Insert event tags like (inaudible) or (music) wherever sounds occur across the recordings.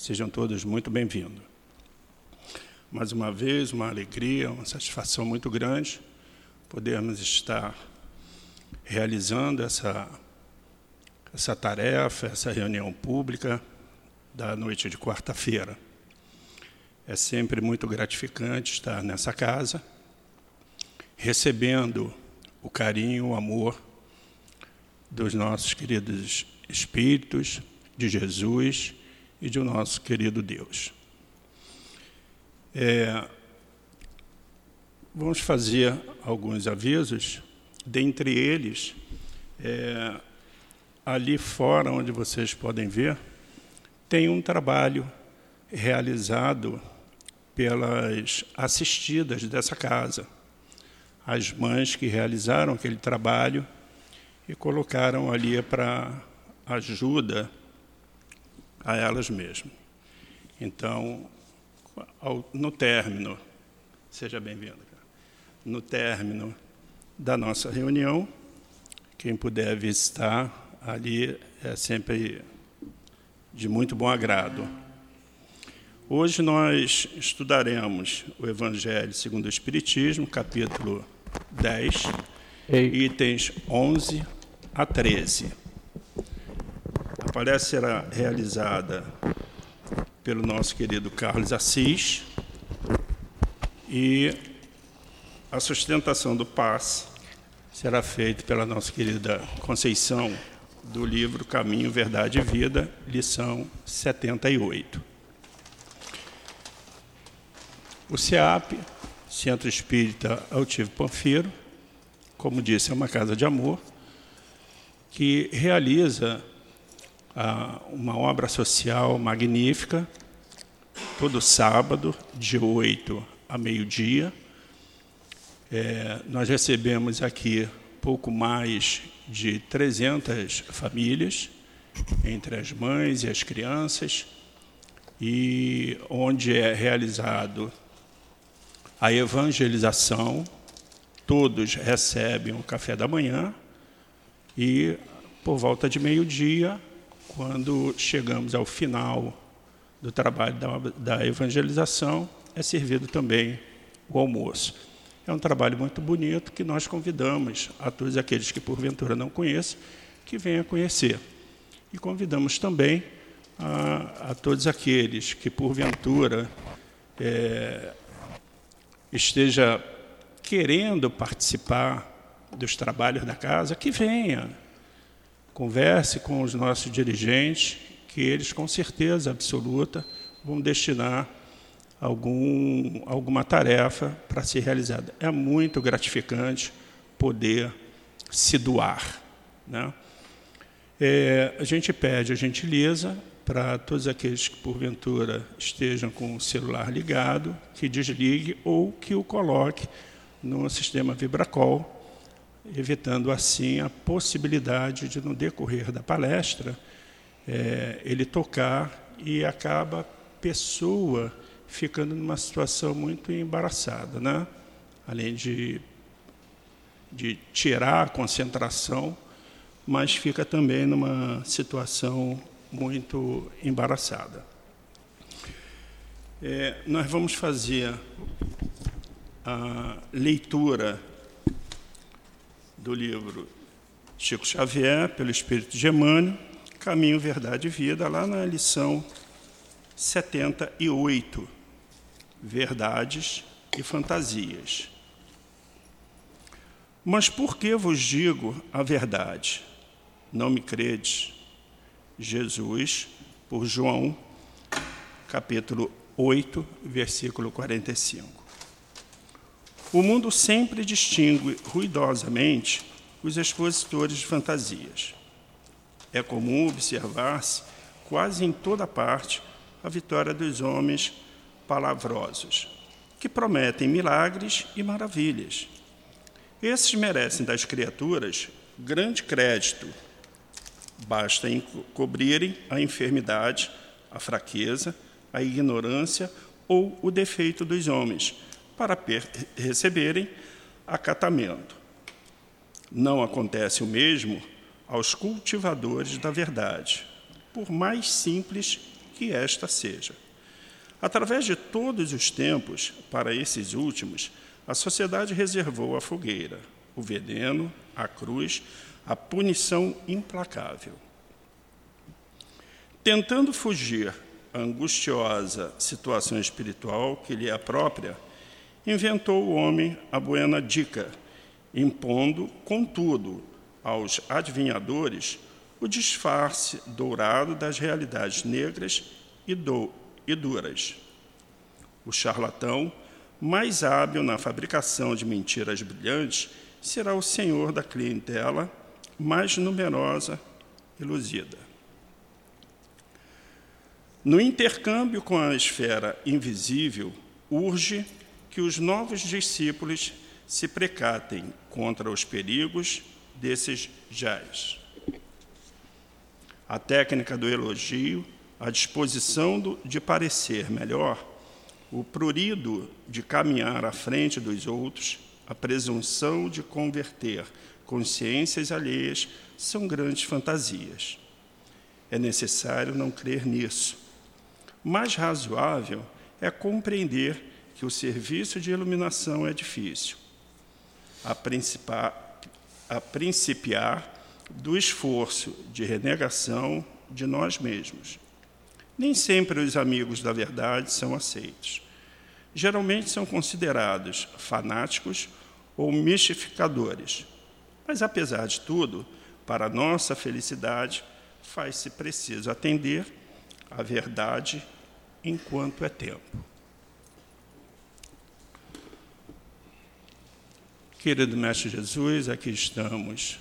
Sejam todos muito bem-vindos. Mais uma vez, uma alegria, uma satisfação muito grande podermos estar realizando essa, essa tarefa, essa reunião pública da noite de quarta-feira. É sempre muito gratificante estar nessa casa, recebendo o carinho, o amor dos nossos queridos espíritos, de Jesus e de nosso querido Deus. É, vamos fazer alguns avisos, dentre eles, é, ali fora, onde vocês podem ver, tem um trabalho realizado pelas assistidas dessa casa, as mães que realizaram aquele trabalho e colocaram ali para ajuda a elas mesmas. Então, ao, no término, seja bem-vindo, no término da nossa reunião, quem puder visitar ali é sempre de muito bom agrado. Hoje nós estudaremos o Evangelho segundo o Espiritismo, capítulo 10, Ei. itens 11 a 13. Palestra será realizada pelo nosso querido Carlos Assis e a sustentação do passe será feita pela nossa querida Conceição do livro Caminho, Verdade e Vida, lição 78. O CEAP, Centro Espírita Altivo Panfiro, como disse, é uma casa de amor que realiza uma obra social magnífica, todo sábado, de 8 a meio-dia. É, nós recebemos aqui pouco mais de 300 famílias, entre as mães e as crianças, e onde é realizado a evangelização, todos recebem o café da manhã e por volta de meio-dia, quando chegamos ao final do trabalho da, da evangelização, é servido também o almoço. É um trabalho muito bonito que nós convidamos a todos aqueles que porventura não conheçam, que venham conhecer. E convidamos também a, a todos aqueles que porventura é, esteja querendo participar dos trabalhos da casa, que venha, converse com os nossos dirigentes, que eles com certeza absoluta vão destinar algum, alguma tarefa para ser realizada. É muito gratificante poder se doar. Né? É, a gente pede a gentileza para todos aqueles que, porventura, estejam com o celular ligado, que desligue ou que o coloque no sistema Vibracol, evitando assim a possibilidade de, no decorrer da palestra, é, ele tocar e acaba pessoa ficando numa situação muito embaraçada, né? além de, de tirar a concentração, mas fica também numa situação muito embaraçada. É, nós vamos fazer a leitura do livro Chico Xavier, pelo Espírito de Emmanuel, Caminho, Verdade e Vida, lá na lição 78 verdades e fantasias. Mas por que vos digo a verdade? Não me credes? Jesus, por João, capítulo 8, versículo 45. O mundo sempre distingue ruidosamente os expositores de fantasias. É comum observar-se, quase em toda parte, a vitória dos homens palavrosos, que prometem milagres e maravilhas. Esses merecem das criaturas grande crédito. Basta cobrirem a enfermidade, a fraqueza, a ignorância ou o defeito dos homens, para receberem acatamento. Não acontece o mesmo aos cultivadores da verdade, por mais simples que esta seja. Através de todos os tempos, para esses últimos, a sociedade reservou a fogueira, o veneno, a cruz, a punição implacável. Tentando fugir à angustiosa situação espiritual que lhe é própria, inventou o homem a buena dica, impondo, contudo, aos adivinhadores o disfarce dourado das realidades negras e, do, e duras. O charlatão, mais hábil na fabricação de mentiras brilhantes, será o senhor da clientela mais numerosa e luzida. No intercâmbio com a esfera invisível, urge que os novos discípulos se precatem contra os perigos desses jazz. A técnica do elogio, a disposição do, de parecer melhor, o prurido de caminhar à frente dos outros, a presunção de converter consciências alheias são grandes fantasias. É necessário não crer nisso. Mais razoável é compreender que o serviço de iluminação é difícil. A, a principiar do esforço de renegação de nós mesmos. Nem sempre os amigos da verdade são aceitos. Geralmente são considerados fanáticos ou mistificadores. Mas, apesar de tudo, para nossa felicidade, faz-se preciso atender à verdade enquanto é tempo. Querido Mestre Jesus, aqui estamos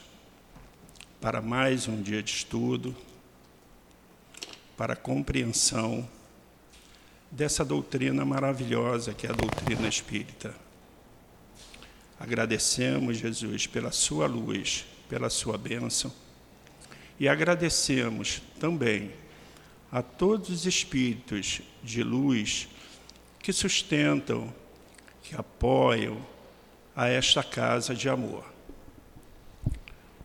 para mais um dia de estudo, para compreensão dessa doutrina maravilhosa que é a doutrina espírita. Agradecemos, Jesus, pela sua luz, pela sua bênção, e agradecemos também a todos os espíritos de luz que sustentam, que apoiam a esta casa de amor.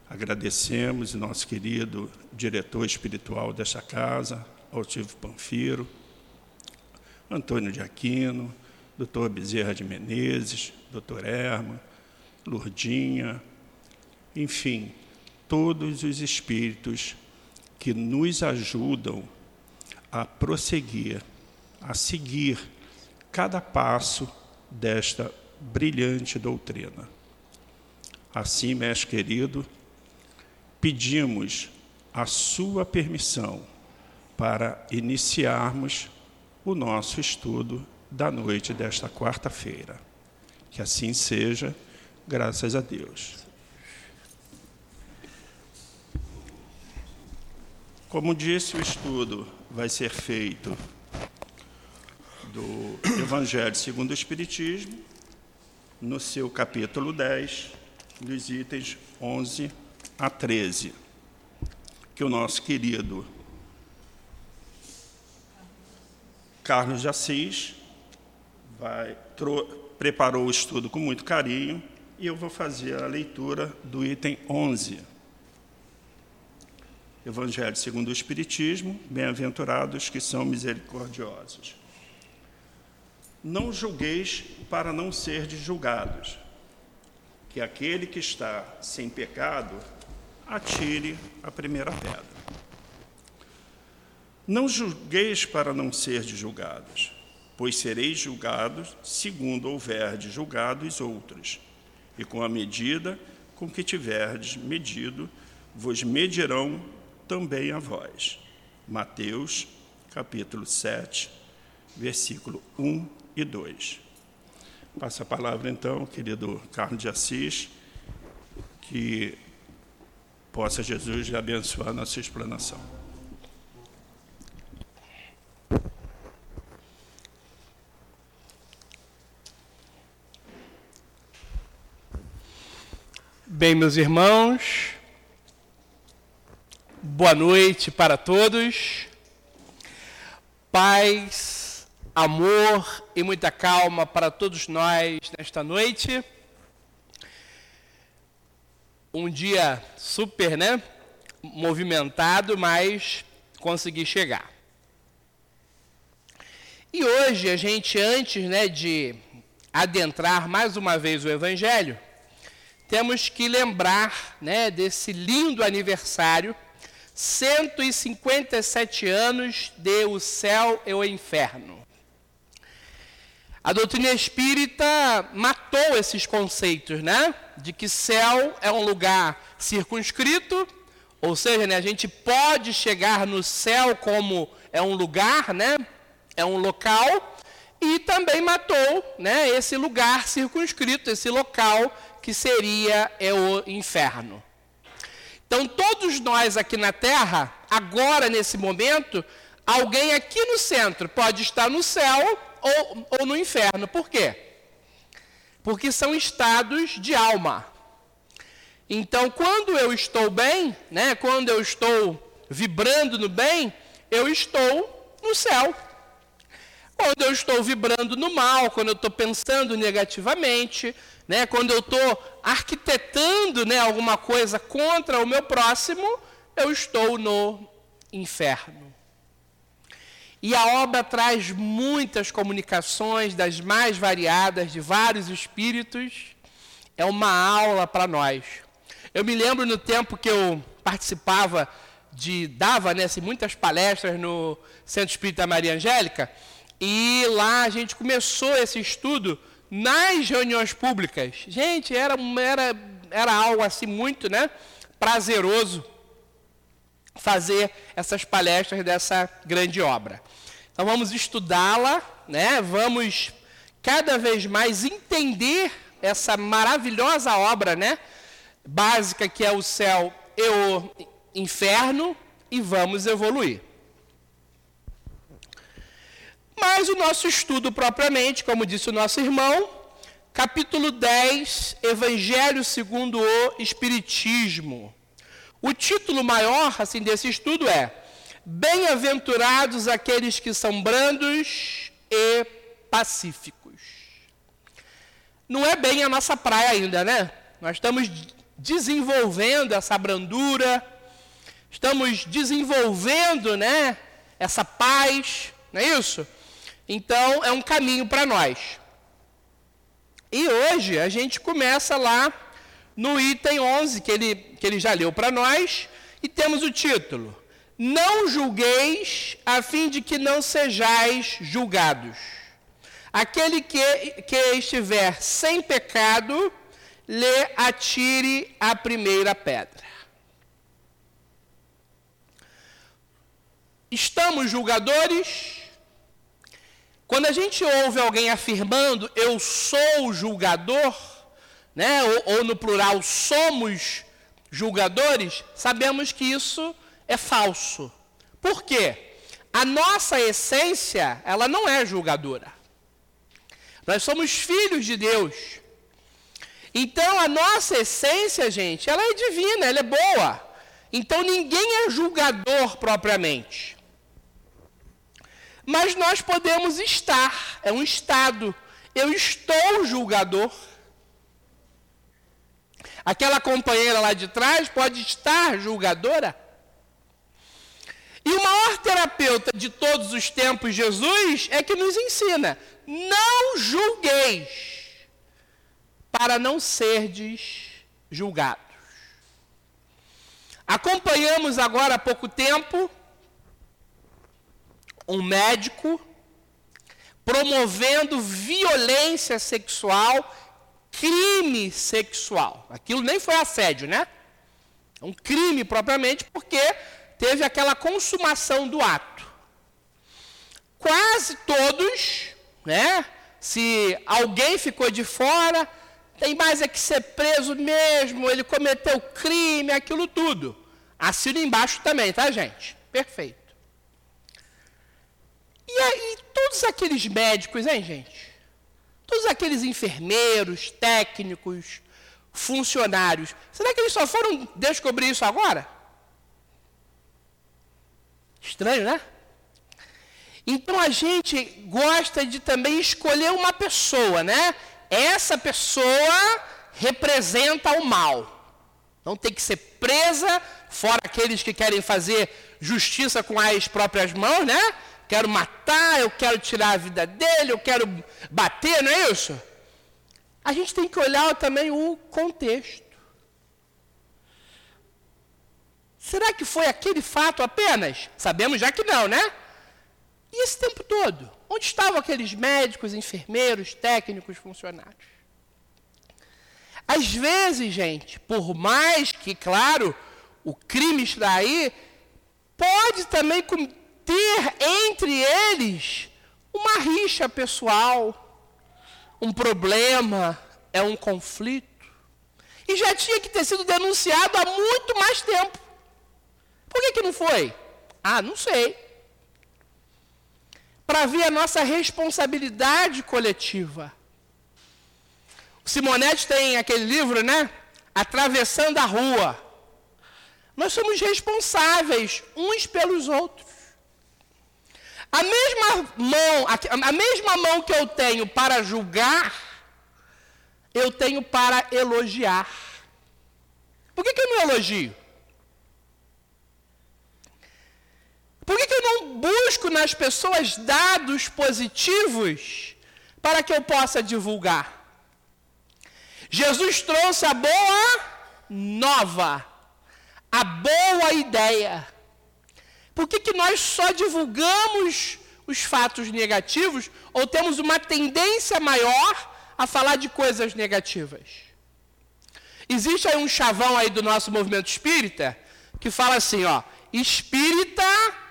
Agradecemos nosso querido diretor espiritual desta casa, Altivo Panfiro, Antônio de Aquino, doutor Bezerra de Menezes, doutor Erma, Lurdinha, enfim, todos os espíritos que nos ajudam a prosseguir, a seguir cada passo desta brilhante doutrina. Assim, mestre querido, pedimos a sua permissão para iniciarmos o nosso estudo da noite desta quarta-feira. Que assim seja, graças a Deus. Como disse, o estudo vai ser feito do Evangelho segundo o Espiritismo, no seu capítulo 10, dos itens 11 a 13, que o nosso querido Carlos de Assis vai, preparou o estudo com muito carinho e eu vou fazer a leitura do item 11. Evangelho segundo o Espiritismo, bem-aventurados que são misericordiosos. Não julgueis para não ser julgados, que aquele que está sem pecado atire a primeira pedra. Não julgueis para não ser julgados, pois sereis julgados segundo houverdes julgados outros, e com a medida com que tiverdes medido, vos medirão também a vós. Mateus, capítulo 7, versículo 1 e 2. Passa a palavra, então, querido Carlos de Assis, que Possa Jesus abençoar nossa explanação. Bem, meus irmãos, boa noite para todos. Paz, amor e muita calma para todos nós nesta noite um dia super, né? Movimentado, mas consegui chegar. E hoje a gente, antes né, de adentrar mais uma vez o Evangelho, temos que lembrar né, desse lindo aniversário, 157 anos de O Céu e o Inferno. A doutrina espírita matou esses conceitos, né? De que céu é um lugar circunscrito, ou seja, né, a gente pode chegar no céu como é um lugar, né? É um local, e também matou né, esse lugar circunscrito, esse local que seria é o inferno. Então, todos nós aqui na Terra, agora nesse momento, alguém aqui no centro pode estar no céu ou, ou no inferno. Por quê? Porque são estados de alma. Então, quando eu estou bem, né, quando eu estou vibrando no bem, eu estou no céu. Quando eu estou vibrando no mal, quando eu estou pensando negativamente, né, quando eu estou arquitetando né, alguma coisa contra o meu próximo, eu estou no inferno. E a obra traz muitas comunicações das mais variadas, de vários espíritos. É uma aula para nós. Eu me lembro no tempo que eu participava de, dava né, assim, muitas palestras no Centro Espírita Maria Angélica, e lá a gente começou esse estudo nas reuniões públicas. Gente, era, era, era algo assim muito né, prazeroso fazer essas palestras dessa grande obra. Então vamos estudá-la, né? vamos cada vez mais entender essa maravilhosa obra né? básica que é o céu e o inferno e vamos evoluir. Mas o nosso estudo propriamente, como disse o nosso irmão, capítulo 10, Evangelho segundo o Espiritismo. O título maior assim desse estudo é Bem-aventurados aqueles que são brandos e pacíficos. Não é bem a nossa praia ainda, né? Nós estamos desenvolvendo essa brandura, estamos desenvolvendo, né, essa paz, não é isso? Então, é um caminho para nós. E hoje a gente começa lá no item 11, que ele, que ele já leu para nós, e temos o título: Não julgueis, a fim de que não sejais julgados. Aquele que, que estiver sem pecado, lhe atire a primeira pedra. Estamos julgadores? Quando a gente ouve alguém afirmando eu sou julgador, né, ou, ou no plural somos julgadores, sabemos que isso é falso. Por quê? A nossa essência, ela não é julgadora. Nós somos filhos de Deus. Então a nossa essência, gente, ela é divina, ela é boa. Então ninguém é julgador propriamente. Mas nós podemos estar, é um estado. Eu estou julgador. Aquela companheira lá de trás pode estar julgadora. E o maior terapeuta de todos os tempos, Jesus, é que nos ensina: não julgueis, para não serdes julgados. Acompanhamos agora há pouco tempo um médico promovendo violência sexual, crime sexual. Aquilo nem foi assédio, né? É um crime propriamente porque teve aquela consumação do ato. Quase todos, né? Se alguém ficou de fora, tem mais é que ser preso mesmo, ele cometeu crime, aquilo tudo. Assina embaixo também, tá, gente? Perfeito. E aí, todos aqueles médicos, hein, gente? Todos aqueles enfermeiros, técnicos, funcionários, será que eles só foram descobrir isso agora? Estranho, né? Então a gente gosta de também escolher uma pessoa, né? Essa pessoa representa o mal. Não tem que ser presa, fora aqueles que querem fazer justiça com as próprias mãos, né? quero matar, eu quero tirar a vida dele, eu quero bater, não é isso? A gente tem que olhar também o contexto. Será que foi aquele fato apenas? Sabemos já que não, né? E esse tempo todo? Onde estavam aqueles médicos, enfermeiros, técnicos, funcionários? Às vezes, gente, por mais que, claro, o crime está aí, pode também ter entre eles uma rixa pessoal, um problema, é um conflito. E já tinha que ter sido denunciado há muito mais tempo. Por que, que não foi? Ah, não sei. Para ver a nossa responsabilidade coletiva. O Simonetti tem aquele livro, né? Atravessando a rua. Nós somos responsáveis uns pelos outros. A mesma mão, a, mesma mão que eu tenho para julgar, eu tenho para elogiar. Por que, que eu não elogio? Por que, que eu não busco nas pessoas dados positivos para que eu possa divulgar? Jesus trouxe a boa nova, a boa ideia. Por que, que nós só divulgamos os fatos negativos ou temos uma tendência maior a falar de coisas negativas? Existe aí um chavão aí do nosso movimento espírita que fala assim, ó, espírita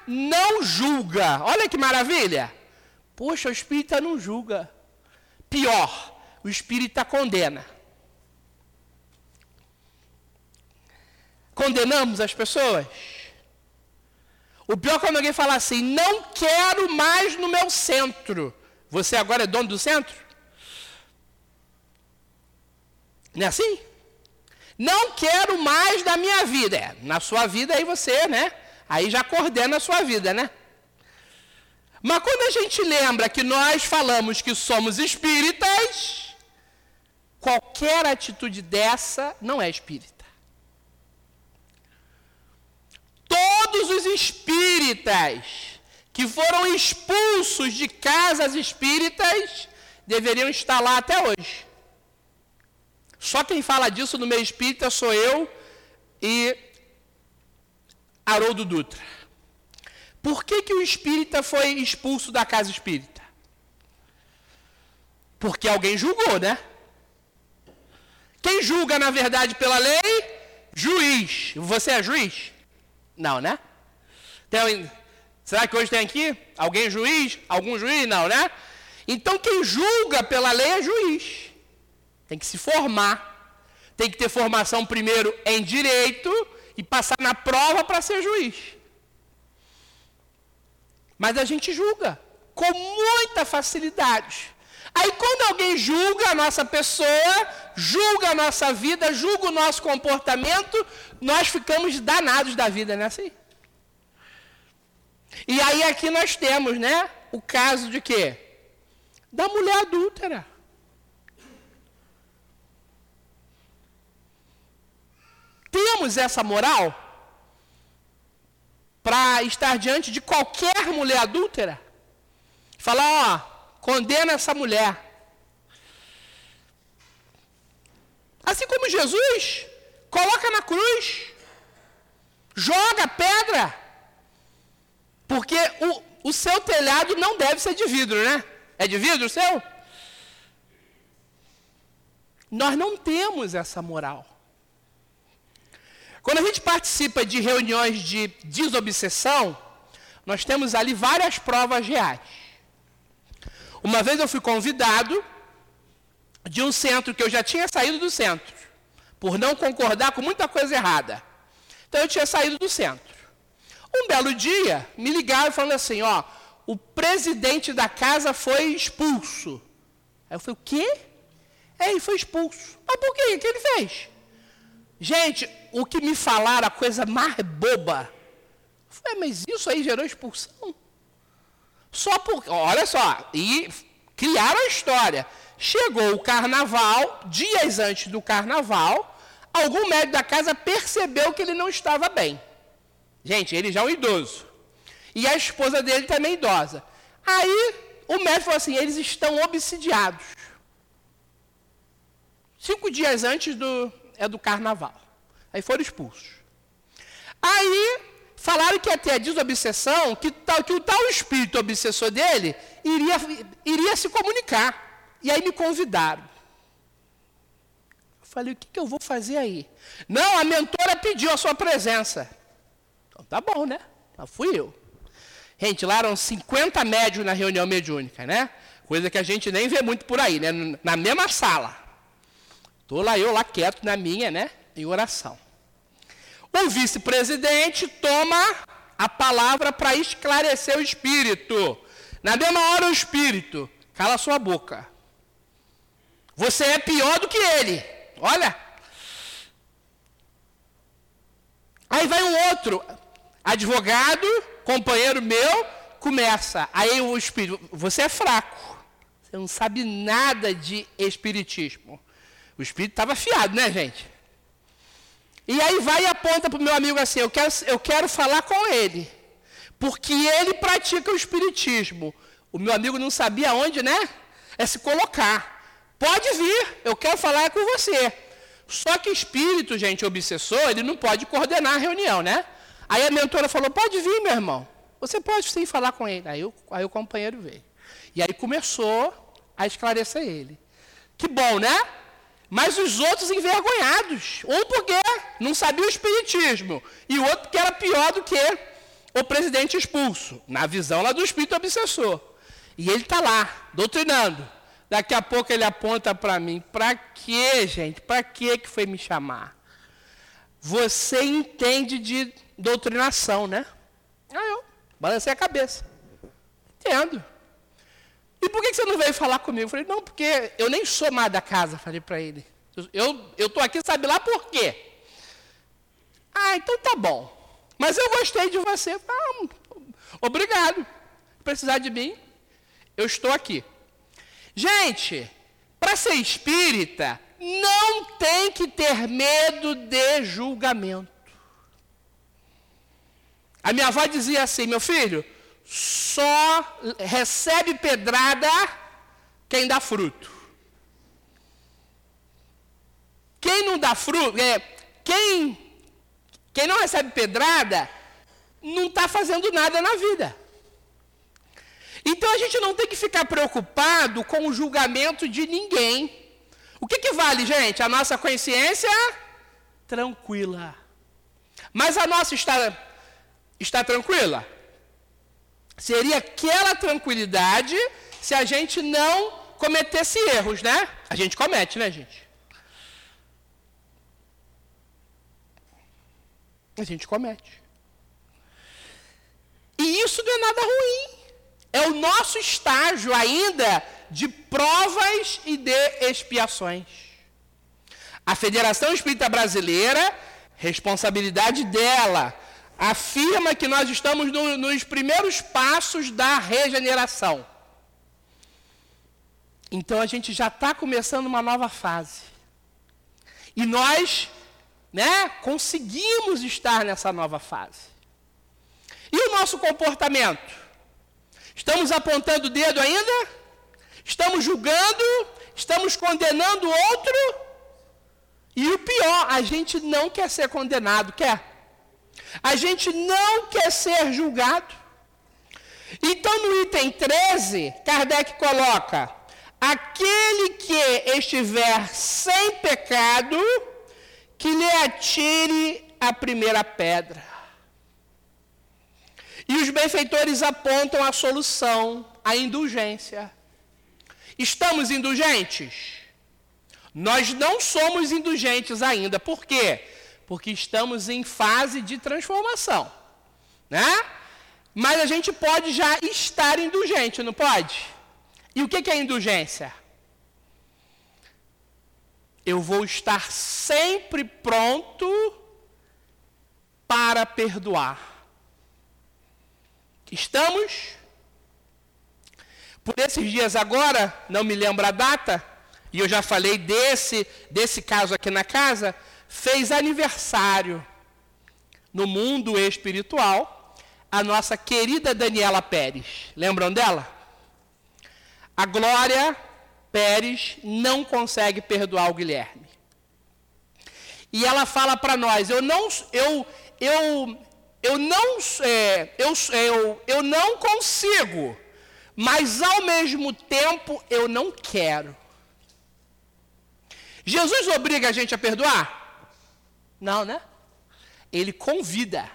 não julga. Olha que maravilha. Poxa, o espírita não julga. Pior, o espírita condena. Condenamos as pessoas? O pior é quando alguém fala assim: não quero mais no meu centro. Você agora é dono do centro? Não é assim? Não quero mais da minha vida. É, na sua vida aí você, né? Aí já coordena a sua vida, né? Mas quando a gente lembra que nós falamos que somos espíritas, qualquer atitude dessa não é espírita. todos os espíritas que foram expulsos de casas espíritas deveriam estar lá até hoje. Só quem fala disso no meio espírita sou eu e Haroldo Dutra. Por que, que o espírita foi expulso da casa espírita? Porque alguém julgou, né? Quem julga, na verdade, pela lei? Juiz. Você é juiz? Não, né? Tem, será que hoje tem aqui alguém juiz? Algum juiz? Não, né? Então quem julga pela lei é juiz. Tem que se formar. Tem que ter formação primeiro em direito e passar na prova para ser juiz. Mas a gente julga com muita facilidade. Aí quando alguém julga a nossa pessoa, julga a nossa vida, julga o nosso comportamento, nós ficamos danados da vida, não é assim? E aí aqui nós temos, né, o caso de quê? Da mulher adúltera. Temos essa moral para estar diante de qualquer mulher adúltera? Falar, ó, condena essa mulher. Assim como Jesus coloca na cruz, joga pedra, porque o, o seu telhado não deve ser de vidro, né? É de vidro o seu? Nós não temos essa moral. Quando a gente participa de reuniões de desobsessão, nós temos ali várias provas reais. Uma vez eu fui convidado de um centro que eu já tinha saído do centro, por não concordar com muita coisa errada. Então eu tinha saído do centro. Um belo dia, me ligaram falando assim: ó, o presidente da casa foi expulso. Aí eu falei: o quê? É, ele foi expulso. Mas por quê? O que ele fez? Gente, o que me falaram, a coisa mais boba. Falei, mas isso aí gerou expulsão? Só por. Olha só, e criaram a história. Chegou o carnaval, dias antes do carnaval, algum médico da casa percebeu que ele não estava bem. Gente, ele já é um idoso. E a esposa dele também idosa. Aí o médico falou assim: eles estão obsidiados. Cinco dias antes do, é do carnaval. Aí foram expulsos. Aí falaram que ter a desobsessão, que, tal, que o tal espírito obsessor dele iria, iria se comunicar. E aí me convidaram. Eu falei, o que, que eu vou fazer aí? Não, a mentora pediu a sua presença. Então tá bom, né? Então fui eu. Gente, lá eram 50 médios na reunião mediúnica, né? Coisa que a gente nem vê muito por aí, né? Na mesma sala. Estou lá eu lá quieto na minha, né? Em oração. O vice-presidente toma a palavra para esclarecer o espírito. Na mesma hora o espírito, cala sua boca. Você é pior do que ele. Olha. Aí vai um outro advogado, companheiro meu, começa. Aí o espírito, você é fraco. Você não sabe nada de espiritismo. O espírito estava afiado, né, gente? E aí vai e aponta para o meu amigo assim: eu quero, eu quero falar com ele, porque ele pratica o espiritismo. O meu amigo não sabia onde, né? É se colocar. Pode vir, eu quero falar com você. Só que espírito, gente, obsessor, ele não pode coordenar a reunião, né? Aí a mentora falou: pode vir, meu irmão. Você pode sim falar com ele. Aí, aí o companheiro veio. E aí começou a esclarecer ele. Que bom, né? Mas os outros envergonhados. Um porque não sabia o espiritismo. E o outro porque era pior do que o presidente expulso. Na visão lá do espírito obsessor. E ele está lá, doutrinando. Daqui a pouco ele aponta para mim. Para quê, gente? Para que que foi me chamar? Você entende de doutrinação, né? Aí eu balancei a cabeça. Entendo. E por que você não veio falar comigo? Eu falei, não, porque eu nem sou mais da casa, falei para ele. Eu estou aqui, sabe lá por quê? Ah, então tá bom. Mas eu gostei de você. Ah, obrigado. Se precisar de mim, eu estou aqui. Gente, para ser espírita, não tem que ter medo de julgamento. A minha avó dizia assim: meu filho, só recebe pedrada quem dá fruto. Quem não dá fruto, é, quem, quem não recebe pedrada, não está fazendo nada na vida. Então a gente não tem que ficar preocupado com o julgamento de ninguém. O que, que vale, gente? A nossa consciência tranquila. Mas a nossa está, está tranquila? Seria aquela tranquilidade se a gente não cometesse erros, né? A gente comete, né, gente? A gente comete. E isso não é nada ruim. É o nosso estágio ainda de provas e de expiações. A Federação Espírita Brasileira, responsabilidade dela, afirma que nós estamos no, nos primeiros passos da regeneração. Então a gente já está começando uma nova fase. E nós, né, conseguimos estar nessa nova fase. E o nosso comportamento? Estamos apontando o dedo ainda? Estamos julgando? Estamos condenando o outro? E o pior, a gente não quer ser condenado, quer? A gente não quer ser julgado. Então, no item 13, Kardec coloca: aquele que estiver sem pecado, que lhe atire a primeira pedra. E os benfeitores apontam a solução, a indulgência. Estamos indulgentes? Nós não somos indulgentes ainda. Por quê? Porque estamos em fase de transformação, né? Mas a gente pode já estar indulgente, não pode? E o que é indulgência? Eu vou estar sempre pronto para perdoar. Estamos? Por esses dias agora, não me lembro a data, e eu já falei desse, desse caso aqui na casa, fez aniversário no mundo espiritual a nossa querida Daniela Pérez. Lembram dela? A Glória Pérez não consegue perdoar o Guilherme. E ela fala para nós: eu não, eu, eu, eu não, é, eu, eu, eu não consigo, mas ao mesmo tempo eu não quero. Jesus obriga a gente a perdoar? Não, né? Ele convida.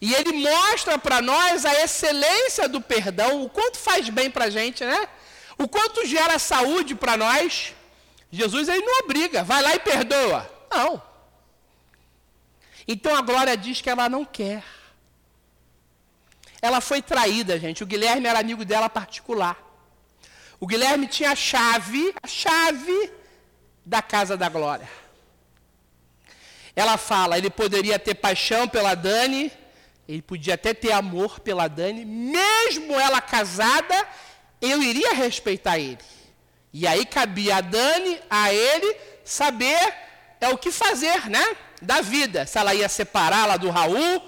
E ele mostra para nós a excelência do perdão, o quanto faz bem para a gente, né? O quanto gera saúde para nós. Jesus ele não obriga, vai lá e perdoa. Não. Então a Glória diz que ela não quer. Ela foi traída, gente. O Guilherme era amigo dela particular. O Guilherme tinha a chave, a chave da casa da glória. Ela fala, ele poderia ter paixão pela Dani, ele podia até ter amor pela Dani, mesmo ela casada, eu iria respeitar ele. E aí cabia a Dani, a ele, saber é o que fazer, né? Da vida. Se ela ia separá-la do Raul,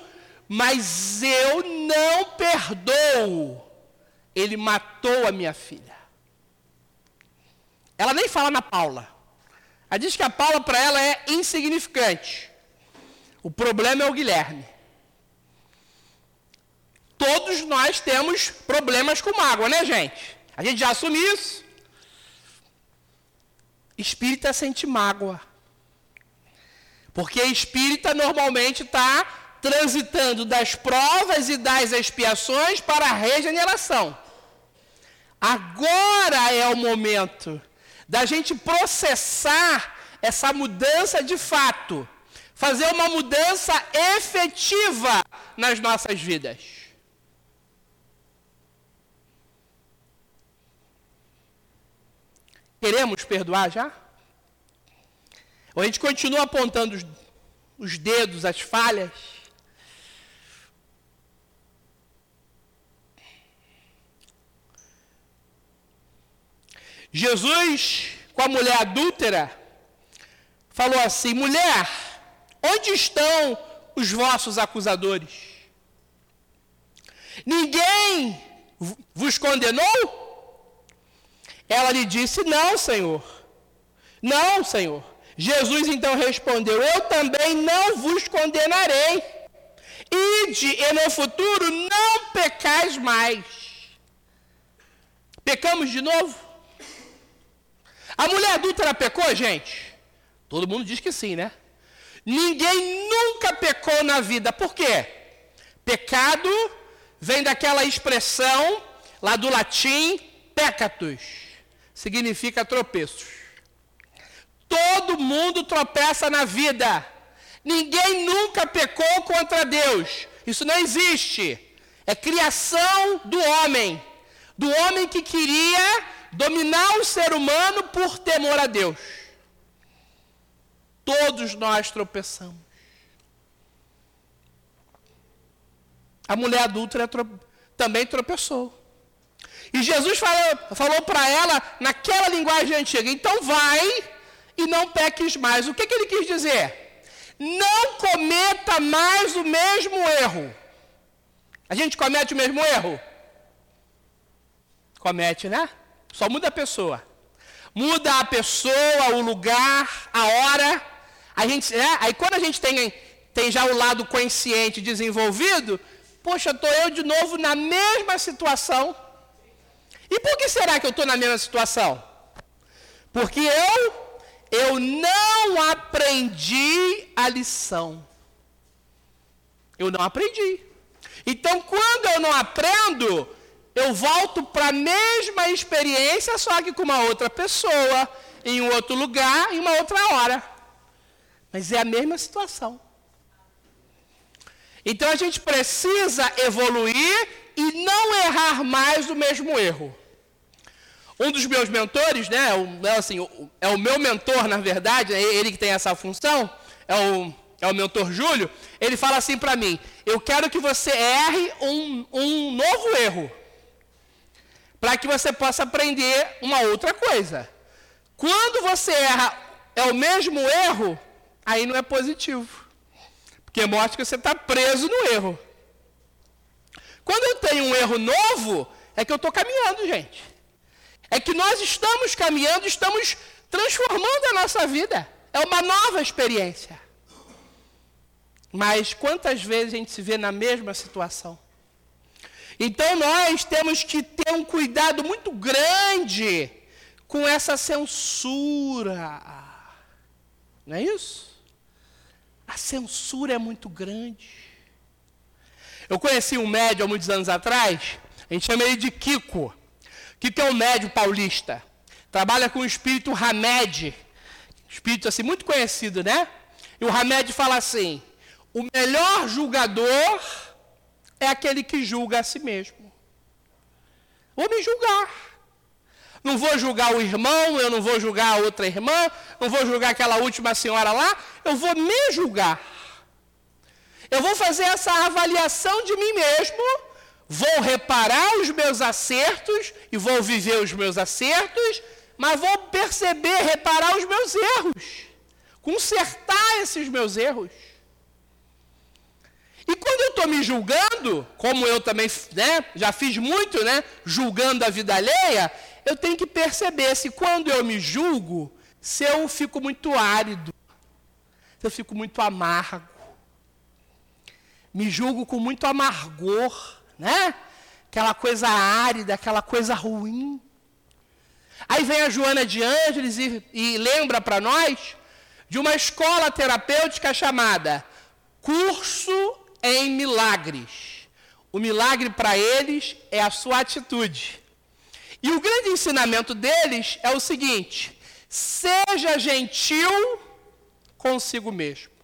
mas eu não perdoo. Ele matou a minha filha. Ela nem fala na Paula. Ela diz que a Paula para ela é insignificante. O problema é o Guilherme. Todos nós temos problemas com mágoa, né, gente? A gente já assume isso. Espírita sente mágoa. Porque espírita normalmente está transitando das provas e das expiações para a regeneração. Agora é o momento da gente processar essa mudança de fato, fazer uma mudança efetiva nas nossas vidas. Queremos perdoar já? Ou a gente continua apontando os, os dedos, as falhas? Jesus, com a mulher adúltera, falou assim: mulher, onde estão os vossos acusadores? Ninguém vos condenou? Ela lhe disse: Não, Senhor. Não, Senhor. Jesus então respondeu: Eu também não vos condenarei. Ide e no futuro não pecais mais. Pecamos de novo? A mulher adulta pecou, gente? Todo mundo diz que sim, né? Ninguém nunca pecou na vida. Por quê? Pecado vem daquela expressão lá do latim peccatus. Significa tropeços. Todo mundo tropeça na vida. Ninguém nunca pecou contra Deus. Isso não existe. É criação do homem. Do homem que queria dominar o ser humano por temor a Deus. Todos nós tropeçamos. A mulher adulta também tropeçou. E Jesus falou, falou para ela naquela linguagem antiga: então vai e não peques mais. O que, que ele quis dizer? Não cometa mais o mesmo erro. A gente comete o mesmo erro? Comete, né? Só muda a pessoa. Muda a pessoa, o lugar, a hora. A gente, né? Aí quando a gente tem, tem já o lado consciente desenvolvido, poxa, estou eu de novo na mesma situação. E por que será que eu estou na mesma situação? Porque eu eu não aprendi a lição. Eu não aprendi. Então, quando eu não aprendo, eu volto para a mesma experiência, só que com uma outra pessoa, em um outro lugar, em uma outra hora. Mas é a mesma situação. Então a gente precisa evoluir e não errar mais o mesmo erro. Um dos meus mentores, né, é, assim, é o meu mentor, na verdade, é ele que tem essa função, é o, é o mentor Júlio, ele fala assim para mim: eu quero que você erre um, um novo erro para que você possa aprender uma outra coisa. Quando você erra é o mesmo erro, aí não é positivo. Porque mostra que você está preso no erro. Quando eu tenho um erro novo, é que eu estou caminhando, gente. É que nós estamos caminhando, estamos transformando a nossa vida. É uma nova experiência. Mas quantas vezes a gente se vê na mesma situação? Então nós temos que ter um cuidado muito grande com essa censura. Não é isso? A censura é muito grande. Eu conheci um médium há muitos anos atrás, a gente chama ele de Kiko. Kiko é um médium paulista. Trabalha com o espírito Hamed. Espírito assim muito conhecido, né? E o Hamed fala assim: o melhor julgador é aquele que julga a si mesmo. Vou me julgar. Não vou julgar o irmão, eu não vou julgar a outra irmã, não vou julgar aquela última senhora lá, eu vou me julgar. Eu vou fazer essa avaliação de mim mesmo, vou reparar os meus acertos e vou viver os meus acertos, mas vou perceber, reparar os meus erros, consertar esses meus erros. E quando eu estou me julgando, como eu também né, já fiz muito, né, julgando a vida alheia, eu tenho que perceber se quando eu me julgo, se eu fico muito árido, se eu fico muito amargo. Me julgo com muito amargor, né? Aquela coisa árida, aquela coisa ruim. Aí vem a Joana de Ângeles e, e lembra para nós de uma escola terapêutica chamada Curso em milagres. O milagre para eles é a sua atitude. E o grande ensinamento deles é o seguinte: seja gentil consigo mesmo.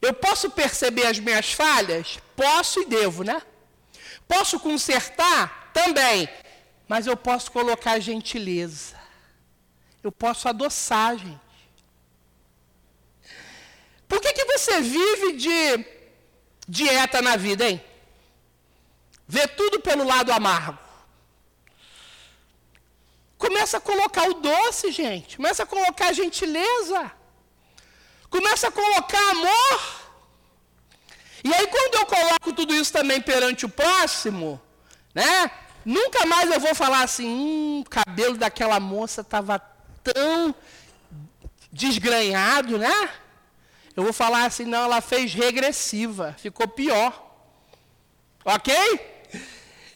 Eu posso perceber as minhas falhas? Posso e devo, né? Posso consertar? Também. Mas eu posso colocar gentileza. Eu posso adoçar, gente. Por que, que você vive de dieta na vida, hein? Vê tudo pelo lado amargo. Começa a colocar o doce, gente. Começa a colocar gentileza. Começa a colocar amor. E aí, quando eu coloco tudo isso também perante o próximo, né? Nunca mais eu vou falar assim, hum, o cabelo daquela moça estava tão desgranhado, né? Eu vou falar assim, não, ela fez regressiva, ficou pior. Ok?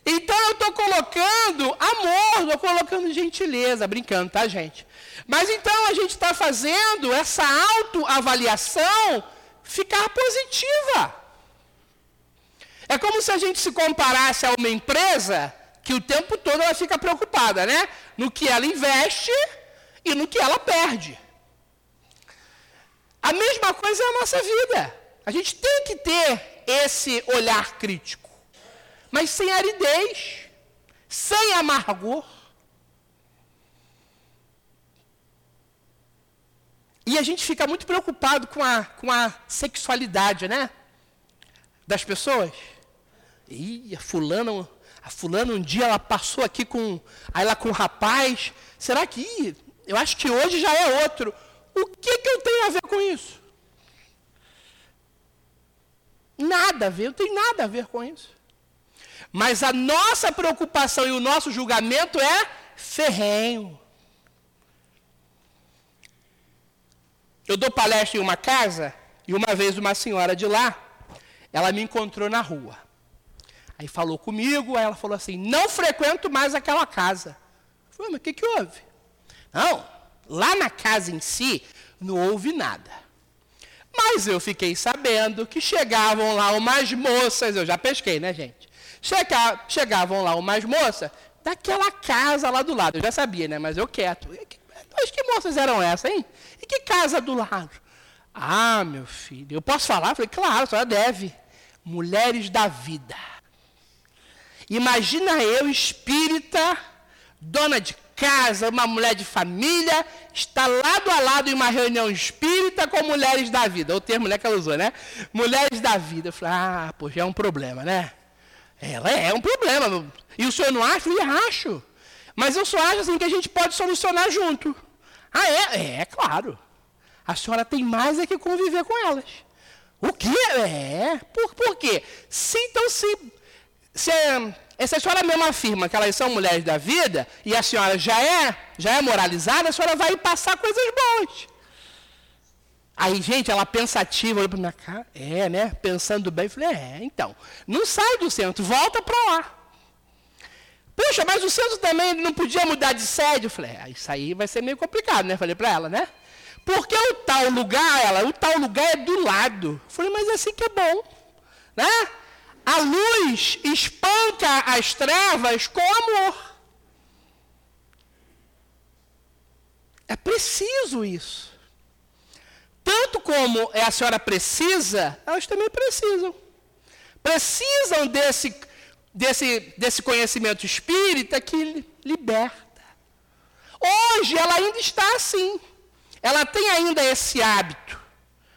Então eu estou colocando amor, estou colocando gentileza, brincando, tá, gente? Mas então a gente está fazendo essa autoavaliação ficar positiva. É como se a gente se comparasse a uma empresa que o tempo todo ela fica preocupada, né? No que ela investe e no que ela perde. A mesma coisa é a nossa vida. A gente tem que ter esse olhar crítico, mas sem aridez, sem amargor. E a gente fica muito preocupado com a, com a sexualidade, né? Das pessoas. Ih, a fulana, a fulana um dia ela passou aqui com, aí lá com um rapaz. Será que, eu acho que hoje já é outro. O que, que eu tenho a ver com isso? Nada a ver, não tem nada a ver com isso. Mas a nossa preocupação e o nosso julgamento é ferrenho. Eu dou palestra em uma casa e uma vez uma senhora de lá, ela me encontrou na rua. Aí falou comigo, aí ela falou assim: não frequento mais aquela casa. Eu falei, mas o que, que houve? Não, Lá na casa em si, não houve nada. Mas eu fiquei sabendo que chegavam lá umas moças, eu já pesquei, né, gente? Chega, chegavam lá umas moças daquela casa lá do lado. Eu já sabia, né? Mas eu quieto. Mas que moças eram essas, hein? E que casa do lado? Ah, meu filho, eu posso falar? Eu falei, claro, a senhora deve. Mulheres da vida. Imagina eu, espírita, dona de casa, uma mulher de família, está lado a lado em uma reunião espírita com mulheres da vida. O termo mulher que ela usou, né? Mulheres da vida. Eu falei, ah, poxa, é um problema, né? Ela é, é um problema. E o senhor não acha? Eu acho. Mas eu só acho assim que a gente pode solucionar junto. Ah, é? É, é claro. A senhora tem mais é que conviver com elas. O quê? É. Por, por quê? Se, então, se, se, se a senhora mesmo afirma que elas são mulheres da vida, e a senhora já é, já é moralizada, a senhora vai passar coisas boas. Aí, gente, ela pensativa, olhou para minha cara, é, né? Pensando bem, falei, é, então, não sai do centro, volta para lá. Puxa, mas o centro também não podia mudar de sede. Eu falei, é, isso aí vai ser meio complicado, né? Falei para ela, né? Porque o tal lugar, ela, o tal lugar é do lado. Eu falei, mas é assim que é bom, né? A luz espanca as trevas com amor. É preciso isso. Tanto como a senhora precisa, elas também precisam. Precisam desse, desse, desse conhecimento espírita que liberta. Hoje ela ainda está assim. Ela tem ainda esse hábito.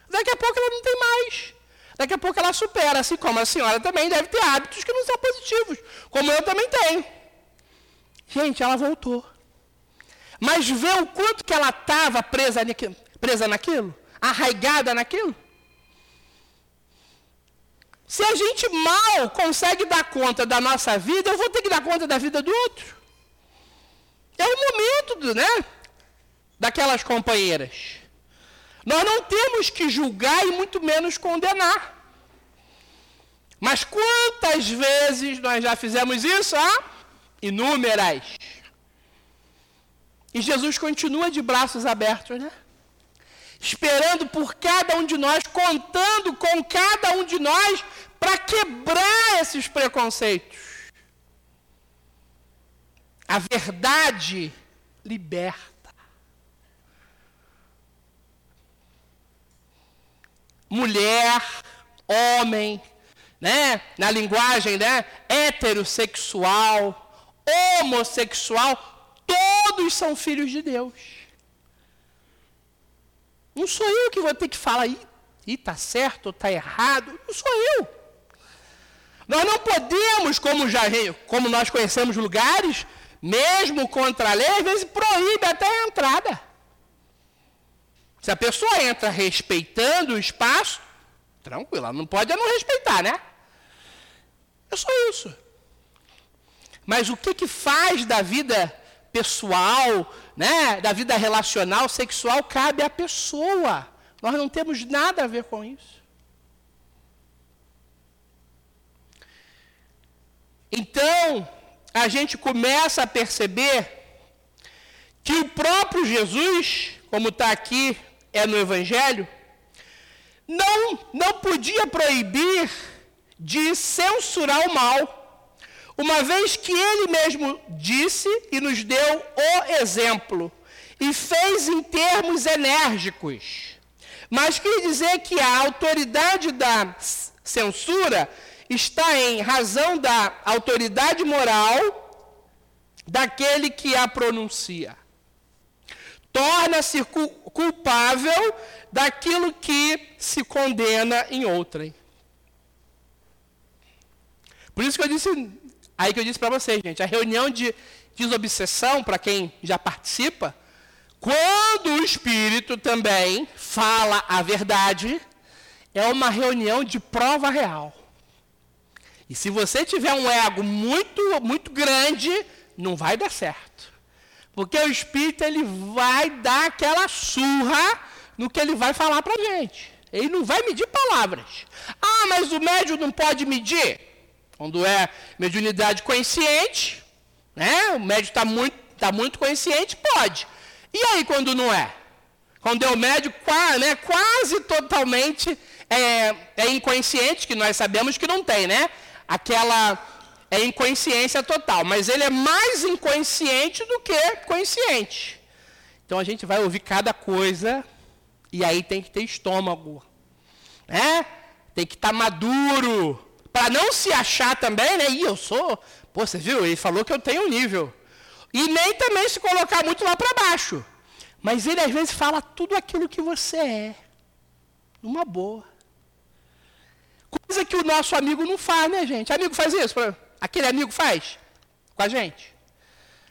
Daqui a pouco ela não tem mais. Daqui a pouco ela supera, assim como a senhora também deve ter hábitos que não são positivos, como eu também tenho. Gente, ela voltou. Mas vê o quanto que ela estava presa, presa naquilo? arraigada naquilo? Se a gente mal consegue dar conta da nossa vida, eu vou ter que dar conta da vida do outro. É o momento, né? Daquelas companheiras. Nós não temos que julgar e muito menos condenar. Mas quantas vezes nós já fizemos isso? Ah, inúmeras. E Jesus continua de braços abertos, né? esperando por cada um de nós, contando com cada um de nós para quebrar esses preconceitos. A verdade liberta. Mulher, homem, né? Na linguagem, né? Heterossexual, homossexual, todos são filhos de Deus. Não sou eu que vou ter que falar, e está certo ou está errado. Não sou eu. Nós não podemos, como, já, como nós conhecemos lugares, mesmo contra a lei, às vezes proíbe até a entrada. Se a pessoa entra respeitando o espaço, tranquilo, ela não pode não respeitar, né? É só isso. Mas o que, que faz da vida pessoal, né, da vida relacional, sexual, cabe à pessoa. Nós não temos nada a ver com isso. Então, a gente começa a perceber que o próprio Jesus, como está aqui, é no Evangelho, não, não podia proibir de censurar o mal uma vez que ele mesmo disse e nos deu o exemplo, e fez em termos enérgicos. Mas quer dizer que a autoridade da censura está em razão da autoridade moral daquele que a pronuncia. Torna-se culpável daquilo que se condena em outrem. Por isso que eu disse Aí que eu disse para vocês, gente, a reunião de desobsessão, para quem já participa, quando o Espírito também fala a verdade, é uma reunião de prova real. E se você tiver um ego muito, muito grande, não vai dar certo. Porque o Espírito ele vai dar aquela surra no que ele vai falar para a gente. Ele não vai medir palavras. Ah, mas o médium não pode medir? Quando é mediunidade consciente, né? o médico está muito, tá muito consciente, pode. E aí quando não é? Quando é o médico quase, né, quase totalmente é, é inconsciente, que nós sabemos que não tem, né? Aquela é inconsciência total, mas ele é mais inconsciente do que consciente. Então a gente vai ouvir cada coisa e aí tem que ter estômago, né? Tem que estar tá maduro, para não se achar também, né? E eu sou, pô, você viu? Ele falou que eu tenho um nível. E nem também se colocar muito lá para baixo. Mas ele às vezes fala tudo aquilo que você é. Numa boa. Coisa que o nosso amigo não faz, né, gente? Amigo faz isso? Aquele amigo faz com a gente.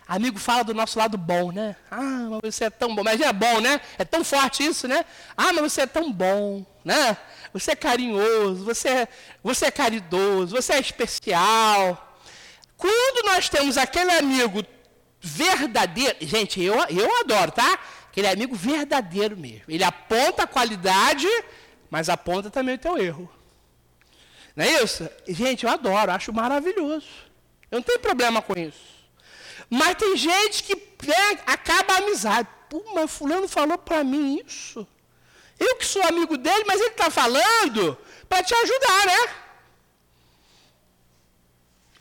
Amigo fala do nosso lado bom, né? Ah, mas você é tão bom. Mas é bom, né? É tão forte isso, né? Ah, mas você é tão bom, né? Você é carinhoso, você é, você é caridoso, você é especial. Quando nós temos aquele amigo verdadeiro, gente, eu, eu adoro, tá? Aquele amigo verdadeiro mesmo. Ele aponta a qualidade, mas aponta também o teu erro. Não é isso? Gente, eu adoro, acho maravilhoso. Eu não tenho problema com isso. Mas tem gente que né, acaba a amizade. Pô, mas fulano falou para mim isso. Eu que sou amigo dele, mas ele está falando para te ajudar, né?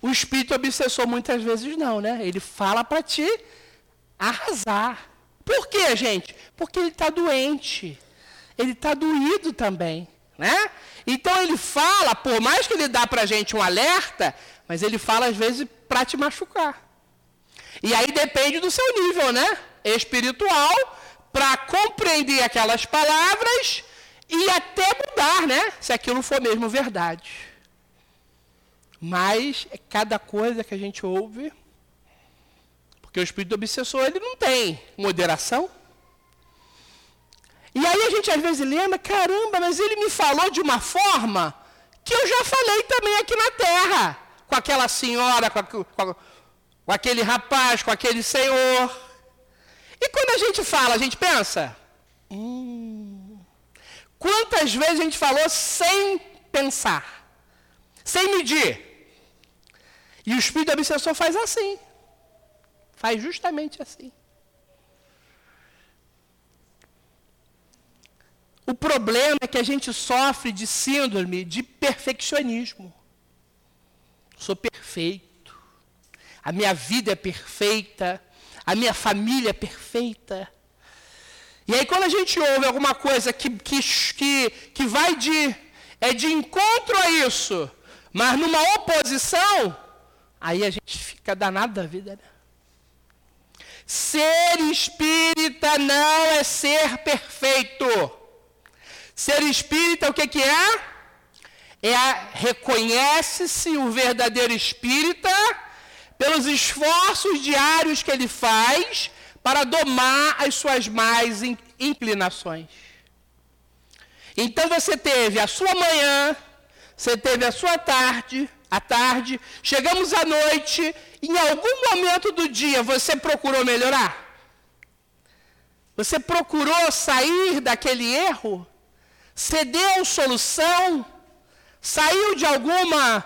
O espírito obsessor muitas vezes não, né? Ele fala para te arrasar. Por quê, gente? Porque ele está doente. Ele está doído também, né? Então ele fala, por mais que ele dá para a gente um alerta, mas ele fala às vezes para te machucar. E aí depende do seu nível, né? Espiritual, para compreender aquelas palavras e até mudar, né? Se aquilo for mesmo verdade. Mas é cada coisa que a gente ouve, porque o espírito obsessor ele não tem moderação. E aí a gente às vezes lembra, caramba, mas ele me falou de uma forma que eu já falei também aqui na Terra, com aquela senhora, com, a, com, a, com aquele rapaz, com aquele senhor. E quando a gente fala, a gente pensa, hum, quantas vezes a gente falou sem pensar, sem medir? E o espírito obsessor faz assim. Faz justamente assim. O problema é que a gente sofre de síndrome de perfeccionismo. Sou perfeito a minha vida é perfeita, a minha família é perfeita. E aí, quando a gente ouve alguma coisa que, que, que, que vai de, é de encontro a isso, mas numa oposição, aí a gente fica danado da vida. Né? Ser espírita não é ser perfeito. Ser espírita, o que, que é? É reconhece-se o verdadeiro espírita pelos esforços diários que ele faz para domar as suas más inclinações. Então você teve a sua manhã, você teve a sua tarde, a tarde, chegamos à noite, em algum momento do dia você procurou melhorar? Você procurou sair daquele erro? Cedeu solução? Saiu de alguma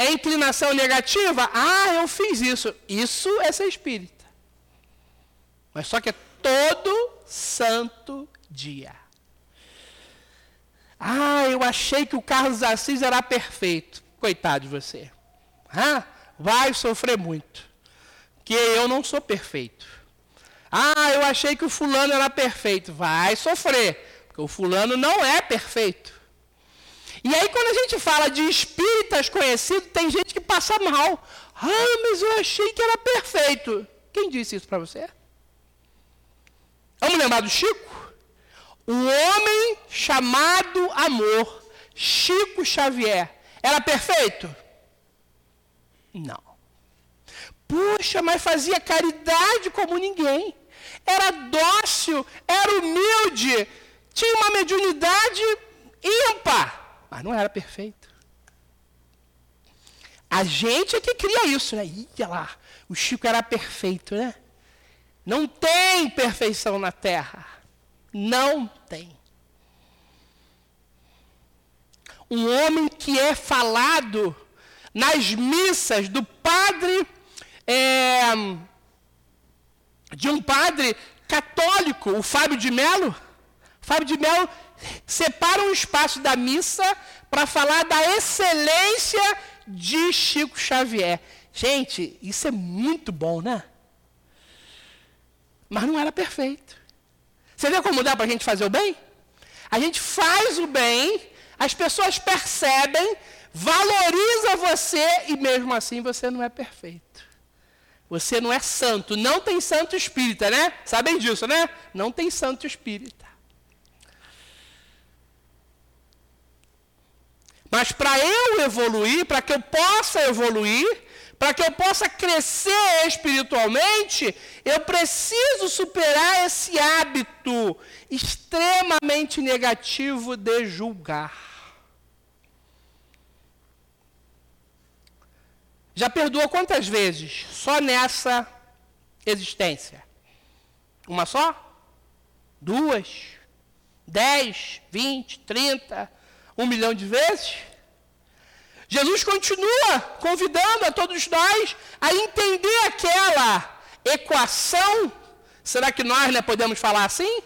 inclinação negativa? Ah, eu fiz isso. Isso é ser espírita. Mas só que é todo santo dia. Ah, eu achei que o Carlos Assis era perfeito. Coitado de você. Ah, vai sofrer muito. Que eu não sou perfeito. Ah, eu achei que o fulano era perfeito. Vai sofrer. Porque o fulano não é perfeito. E aí, quando a gente fala de espíritas conhecidos, tem gente que passa mal. Ah, mas eu achei que era perfeito. Quem disse isso para você? Vamos lembrar do Chico? O homem chamado amor, Chico Xavier, era perfeito? Não. Puxa, mas fazia caridade como ninguém. Era dócil, era humilde, tinha uma mediunidade ímpar mas não era perfeito. A gente é que cria isso, né? Ia lá, o Chico era perfeito, né? Não tem perfeição na terra. Não tem. Um homem que é falado nas missas do padre, é, de um padre católico, o Fábio de Melo. Fábio de Melo separa um espaço da missa para falar da excelência de Chico Xavier. Gente, isso é muito bom, né? Mas não era perfeito. Você vê como dá para a gente fazer o bem? A gente faz o bem, as pessoas percebem, valoriza você e mesmo assim você não é perfeito. Você não é santo, não tem santo espírita, né? Sabem disso, né? Não tem santo espírita. Mas para eu evoluir, para que eu possa evoluir, Para que eu possa crescer espiritualmente, eu preciso superar esse hábito extremamente negativo de julgar. Já perdoou quantas vezes? Só nessa existência? Uma só? Duas? Dez? Vinte? Trinta? Um milhão de vezes? Jesus continua convidando a todos nós a entender aquela equação. Será que nós né, podemos falar assim?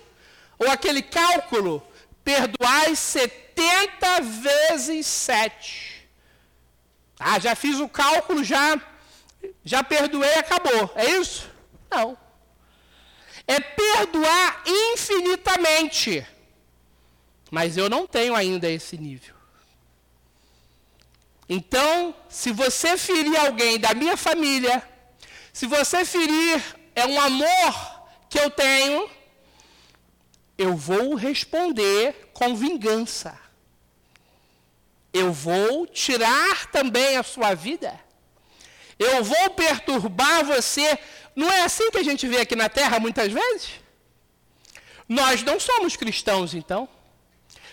Ou aquele cálculo, perdoai 70 vezes 7. Ah, já fiz o cálculo, já, já perdoei, acabou. É isso? Não. É perdoar infinitamente. Mas eu não tenho ainda esse nível. Então, se você ferir alguém da minha família, se você ferir é um amor que eu tenho, eu vou responder com vingança. Eu vou tirar também a sua vida. Eu vou perturbar você. Não é assim que a gente vê aqui na terra muitas vezes? Nós não somos cristãos, então.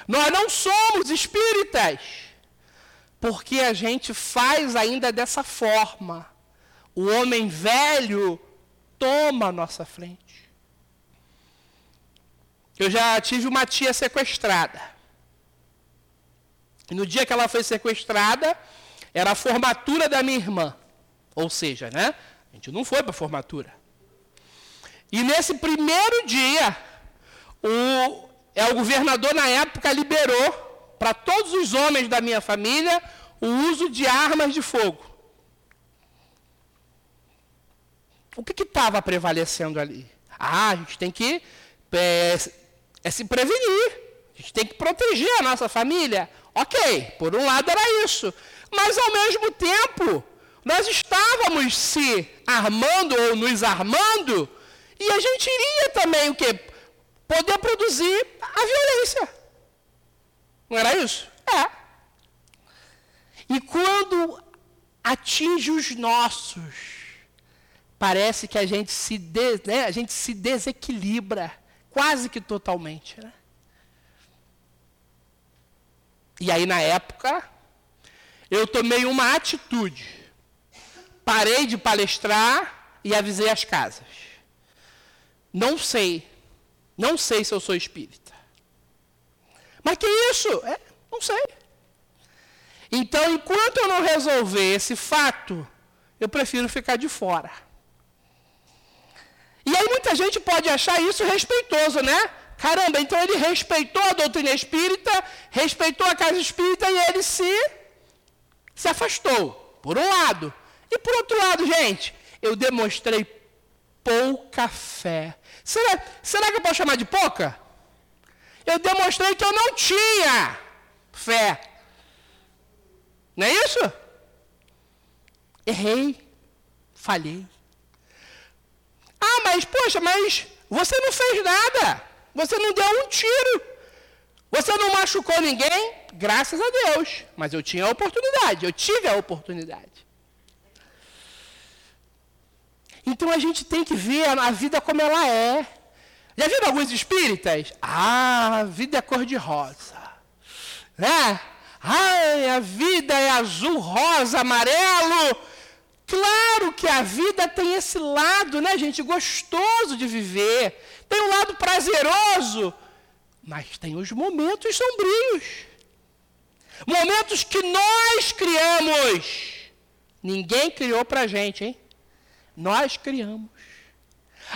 Nós não somos espíritas. Porque a gente faz ainda dessa forma. O homem velho toma a nossa frente. Eu já tive uma tia sequestrada. E no dia que ela foi sequestrada, era a formatura da minha irmã. Ou seja, né? A gente não foi para a formatura. E nesse primeiro dia, o, é, o governador na época liberou para todos os homens da minha família o uso de armas de fogo. O que estava prevalecendo ali? Ah, a gente tem que é, é se prevenir. A gente tem que proteger a nossa família. Ok, por um lado era isso. Mas ao mesmo tempo, nós estávamos se armando ou nos armando, e a gente iria também o quê? Poder produzir a violência. Não era isso? É. E quando atinge os nossos, parece que a gente se, de, né, a gente se desequilibra quase que totalmente. Né? E aí, na época, eu tomei uma atitude. Parei de palestrar e avisei as casas. Não sei, não sei se eu sou espírita. Mas que isso? É, não sei. Então, enquanto eu não resolver esse fato, eu prefiro ficar de fora. E aí muita gente pode achar isso respeitoso, né? Caramba, então ele respeitou a doutrina espírita, respeitou a casa espírita e ele se, se afastou, por um lado. E por outro lado, gente, eu demonstrei pouca fé. Será, será que eu posso chamar de pouca? Eu demonstrei que eu não tinha fé. Não é isso? Errei, falhei. Ah, mas poxa, mas você não fez nada. Você não deu um tiro. Você não machucou ninguém, graças a Deus. Mas eu tinha a oportunidade, eu tive a oportunidade. Então a gente tem que ver a vida como ela é. Já viram alguns espíritas? Ah, a vida é cor-de-rosa. Né? Ai, a vida é azul, rosa, amarelo. Claro que a vida tem esse lado, né, gente, gostoso de viver. Tem um lado prazeroso, mas tem os momentos sombrios. Momentos que nós criamos. Ninguém criou para a gente, hein? Nós criamos.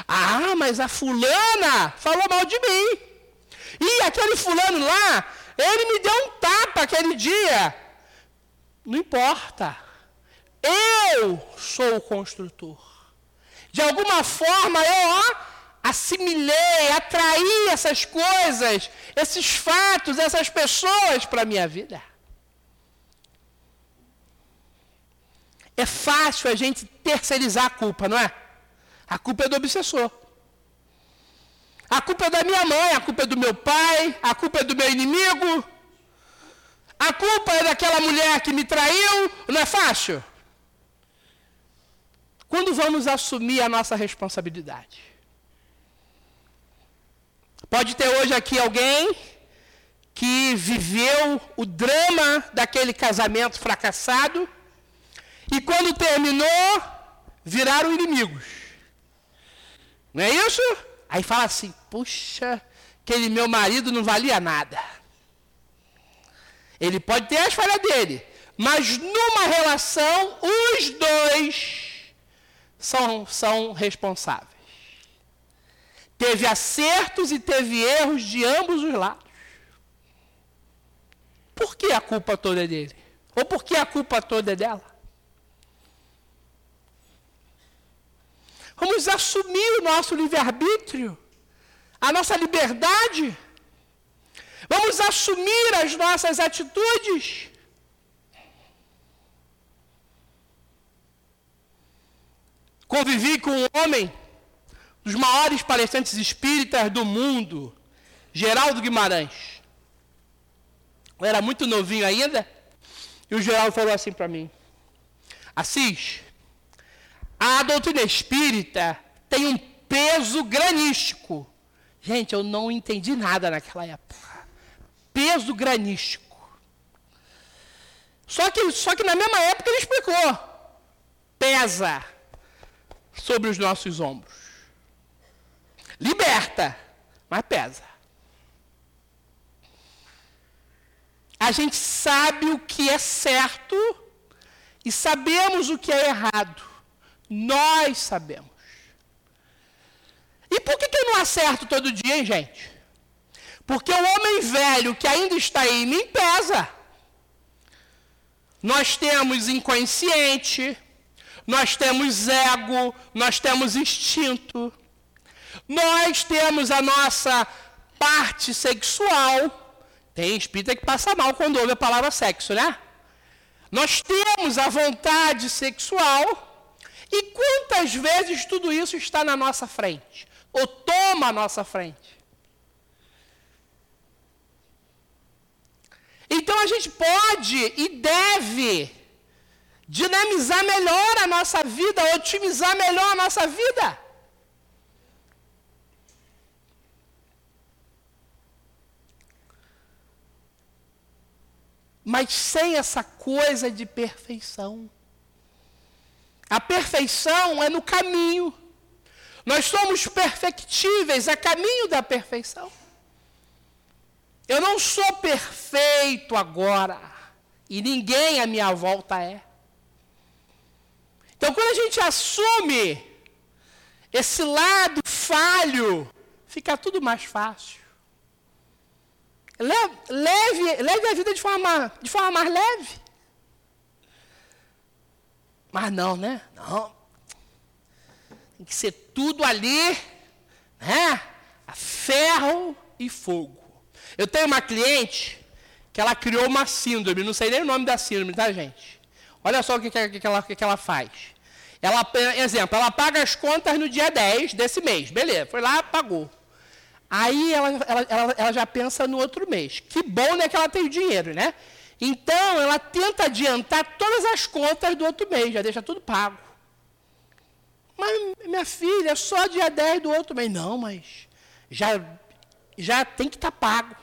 Ah, mas a fulana falou mal de mim. E aquele fulano lá, ele me deu um tapa aquele dia. Não importa. Eu sou o construtor. De alguma forma eu ó, assimilei, atraí essas coisas, esses fatos, essas pessoas para a minha vida. É fácil a gente terceirizar a culpa, não é? A culpa é do obsessor. A culpa é da minha mãe, a culpa é do meu pai, a culpa é do meu inimigo. A culpa é daquela mulher que me traiu, não é fácil? vamos assumir a nossa responsabilidade? Pode ter hoje aqui alguém que viveu o drama daquele casamento fracassado e quando terminou, viraram inimigos. Não é isso? Aí fala assim: puxa, aquele meu marido não valia nada. Ele pode ter as falhas dele, mas numa relação, os dois são, são responsáveis. Teve acertos e teve erros de ambos os lados. Por que a culpa toda é dele? Ou por que a culpa toda é dela? Vamos assumir o nosso livre-arbítrio, a nossa liberdade. Vamos assumir as nossas atitudes. Convivi com um homem dos maiores palestrantes espíritas do mundo, Geraldo Guimarães. Eu era muito novinho ainda, e o Geraldo falou assim para mim: Assis, a doutrina espírita tem um peso granístico. Gente, eu não entendi nada naquela época. Peso granístico. Só que, só que na mesma época ele explicou. Pesa sobre os nossos ombros. Liberta, mas pesa. A gente sabe o que é certo e sabemos o que é errado. Nós sabemos. E por que, que eu não acerto todo dia, hein, gente? Porque o homem velho que ainda está em mim pesa. Nós temos inconsciente, nós temos ego, nós temos instinto, nós temos a nossa parte sexual. Tem espírita que passa mal quando ouve a palavra sexo, né? Nós temos a vontade sexual. E quantas vezes tudo isso está na nossa frente? Ou toma a nossa frente? Então a gente pode e deve dinamizar melhor a nossa vida, otimizar melhor a nossa vida. Mas sem essa coisa de perfeição. A perfeição é no caminho. Nós somos perfectíveis a caminho da perfeição. Eu não sou perfeito agora. E ninguém à minha volta é. Então, quando a gente assume esse lado falho, fica tudo mais fácil. Leve, leve, a vida de forma, de forma mais leve. Mas não, né? Não. Tem que ser tudo ali, né? A ferro e fogo. Eu tenho uma cliente que ela criou uma síndrome, não sei nem o nome da síndrome, tá, gente? Olha só o que, que, que, ela, que, que ela faz. Ela, exemplo, ela paga as contas no dia 10 desse mês. Beleza, foi lá, pagou. Aí ela, ela, ela, ela já pensa no outro mês. Que bom né, que ela tem o dinheiro, né? Então, ela tenta adiantar todas as contas do outro mês, já deixa tudo pago. Mas, minha filha, é só dia 10 do outro mês. Não, mas já, já tem que estar tá pago.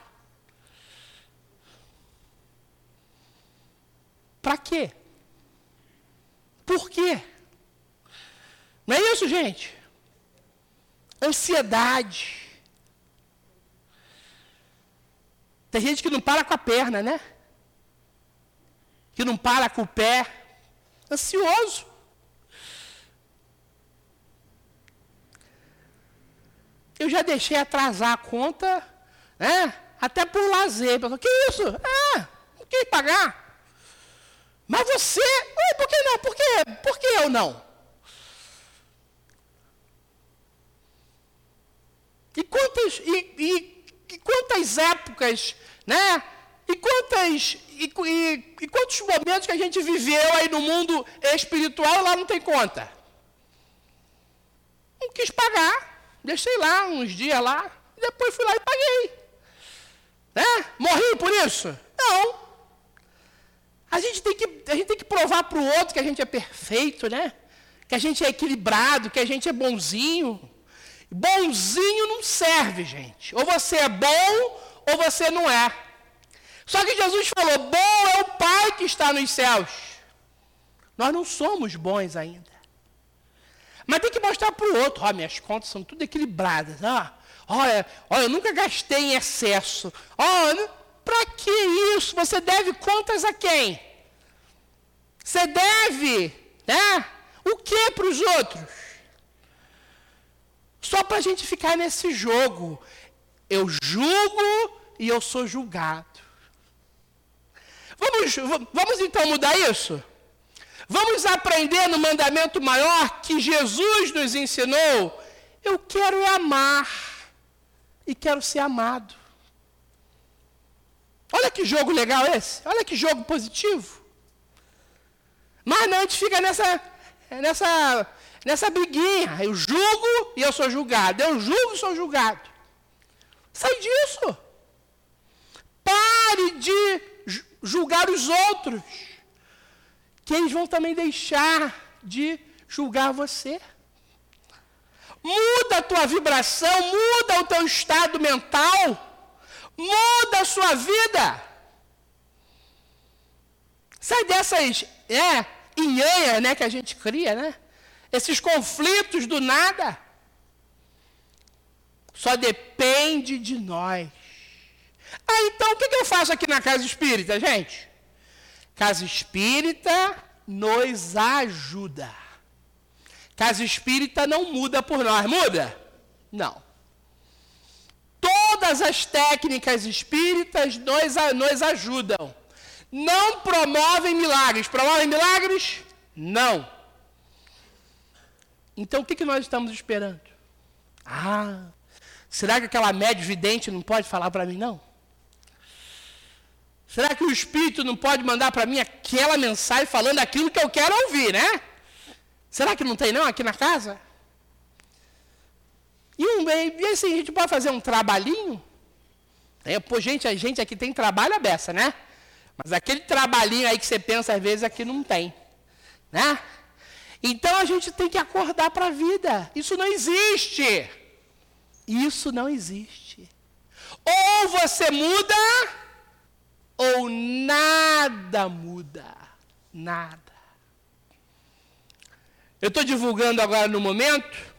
Para quê? Por quê? Não é isso, gente? Ansiedade. Tem gente que não para com a perna, né? Que não para com o pé. Ansioso. Eu já deixei atrasar a conta, né? Até por lazer. Pessoal, que isso? Ah, não quis pagar. Mas você, por que não? Por que, por que eu não? E quantas, e, e, e quantas épocas, né? E, quantas, e, e, e, quantos momentos que a gente viveu aí no mundo espiritual lá não tem conta? Não quis pagar. Deixei lá uns dias lá, e depois fui lá e paguei. Né? Morri por isso? Não. A gente tem que, a gente tem que provar para o outro que a gente é perfeito, né? que a gente é equilibrado, que a gente é bonzinho. Bonzinho não serve, gente. Ou você é bom ou você não é. Só que Jesus falou: bom é o Pai que está nos céus. Nós não somos bons ainda. Mas tem que mostrar para o outro: ó, minhas contas são tudo equilibradas. Ó, olha, olha, eu nunca gastei em excesso. Ó, para que isso? Você deve contas a quem? Você deve, né? O que para os outros? Só para a gente ficar nesse jogo. Eu julgo e eu sou julgado. Vamos, vamos então mudar isso? Vamos aprender no mandamento maior que Jesus nos ensinou. Eu quero é amar e quero ser amado. Olha que jogo legal esse. Olha que jogo positivo. Mas não, a gente fica nessa, nessa, nessa briguinha. Eu julgo e eu sou julgado. Eu julgo e sou julgado. Sai disso. Pare de julgar os outros. Que eles vão também deixar de julgar você. Muda a tua vibração, muda o teu estado mental. Muda a sua vida. Sai dessas é, inhanhas né, que a gente cria, né? Esses conflitos do nada. Só depende de nós. Ah, então o que, que eu faço aqui na casa espírita, gente? Casa espírita nos ajuda. Casa espírita não muda por nós, muda? Não. Todas as técnicas espíritas nos, nos ajudam. Não promovem milagres. Promovem milagres? Não. Então o que, que nós estamos esperando? Ah, será que aquela média vidente não pode falar para mim, não? Será que o Espírito não pode mandar para mim aquela mensagem falando aquilo que eu quero ouvir, né? Será que não tem, não, aqui na casa? E, um, e assim, a gente pode fazer um trabalhinho? É, pô, gente, a gente aqui tem trabalho a beça, né? Mas aquele trabalhinho aí que você pensa às vezes aqui não tem, né? Então a gente tem que acordar para a vida. Isso não existe. Isso não existe. Ou você muda, ou nada muda. Nada. Eu estou divulgando agora no momento.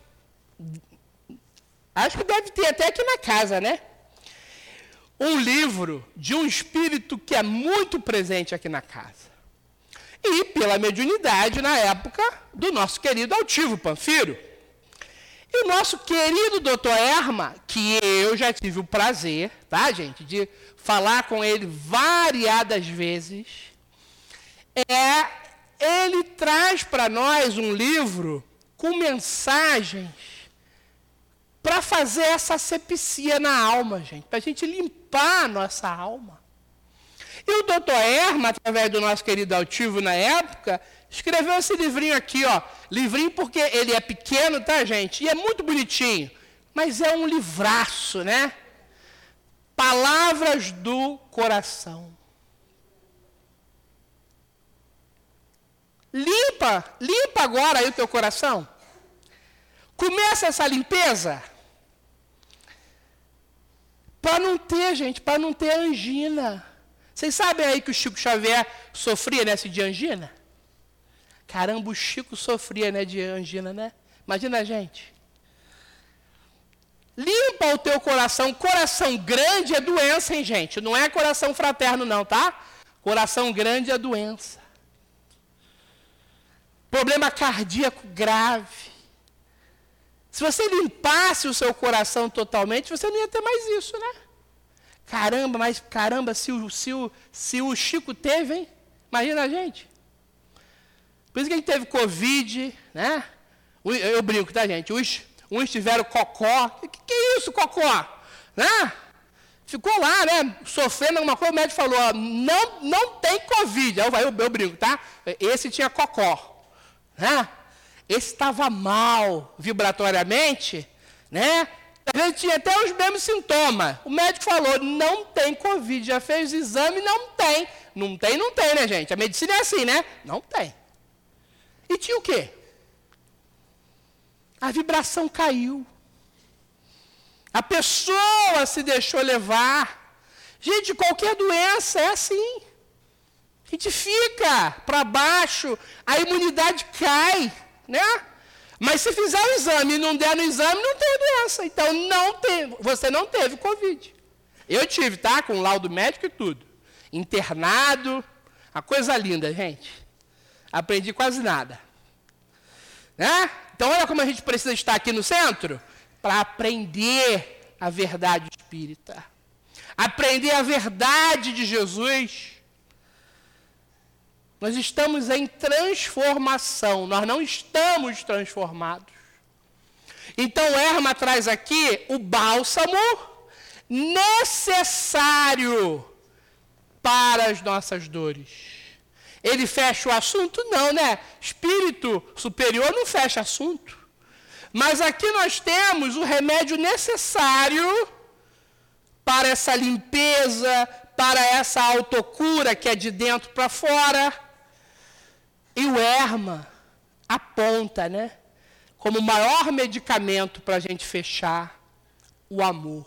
Acho que deve ter até aqui na casa, né? um livro de um espírito que é muito presente aqui na casa. E pela mediunidade, na época, do nosso querido Altivo Panfiro. E o nosso querido doutor Erma, que eu já tive o prazer, tá, gente, de falar com ele variadas vezes, é, ele traz para nós um livro com mensagens para fazer essa sepsia na alma, gente, para a gente limpar a nossa alma. E o doutor Erma, através do nosso querido altivo na época, escreveu esse livrinho aqui, ó. Livrinho porque ele é pequeno, tá, gente? E é muito bonitinho. Mas é um livraço, né? Palavras do coração. Limpa, limpa agora aí o teu coração. Começa essa limpeza. Para não ter, gente, para não ter angina. Vocês sabem aí que o Chico Xavier sofria nessa de angina? Caramba, o Chico sofria né, de angina, né? Imagina a gente. Limpa o teu coração. Coração grande é doença, hein, gente? Não é coração fraterno, não, tá? Coração grande é doença. Problema cardíaco grave. Se você limpasse o seu coração totalmente, você não ia ter mais isso, né? Caramba, mas caramba, se o, se o, se o Chico teve, hein? Imagina a gente. Por isso que a gente teve Covid, né? Eu brinco, tá, gente? Uns, uns tiveram cocó. Que, que é isso, cocó? Né? Ficou lá, né? Sofrendo alguma coisa, o médico falou: ó, não, não tem Covid. Aí eu, eu, eu brinco, tá? Esse tinha cocó. Né? estava mal vibratoriamente, né? Vezes tinha até os mesmos sintomas. O médico falou, não tem Covid, já fez o exame, não tem. Não tem, não tem, né, gente? A medicina é assim, né? Não tem. E tinha o quê? a vibração caiu. A pessoa se deixou levar. Gente, qualquer doença é assim. A gente fica para baixo, a imunidade cai, né? Mas se fizer o exame e não der no exame, não tem doença. Então não tem, você não teve Covid. Eu tive, tá? Com laudo médico e tudo. Internado, a coisa linda, gente. Aprendi quase nada. Né? Então olha como a gente precisa estar aqui no centro para aprender a verdade espírita. Aprender a verdade de Jesus. Nós estamos em transformação, nós não estamos transformados. Então, Erma traz aqui o bálsamo necessário para as nossas dores. Ele fecha o assunto? Não, né? Espírito superior não fecha assunto. Mas aqui nós temos o remédio necessário para essa limpeza, para essa autocura que é de dentro para fora. E o erma aponta, né? Como o maior medicamento para a gente fechar o amor.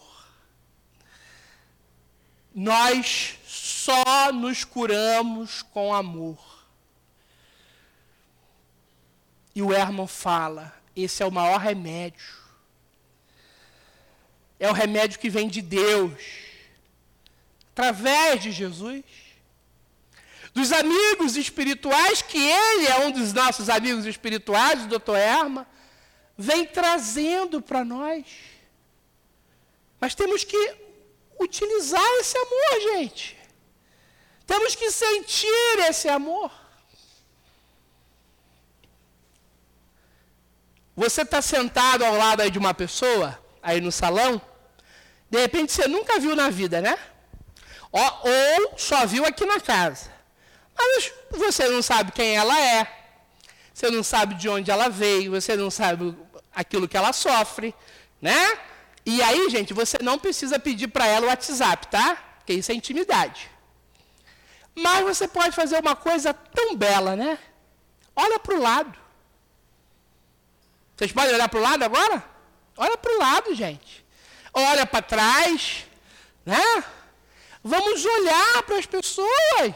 Nós só nos curamos com amor. E o Herman fala: esse é o maior remédio. É o remédio que vem de Deus, através de Jesus. Dos amigos espirituais, que ele é um dos nossos amigos espirituais, o doutor Erma, vem trazendo para nós. Mas temos que utilizar esse amor, gente. Temos que sentir esse amor. Você está sentado ao lado aí de uma pessoa, aí no salão, de repente você nunca viu na vida, né? Ou, só viu aqui na casa. Mas você não sabe quem ela é, você não sabe de onde ela veio, você não sabe aquilo que ela sofre, né? E aí, gente, você não precisa pedir para ela o WhatsApp, tá? Porque isso é intimidade. Mas você pode fazer uma coisa tão bela, né? Olha para o lado. Vocês podem olhar para o lado agora? Olha para o lado, gente. Olha para trás, né? Vamos olhar para as pessoas.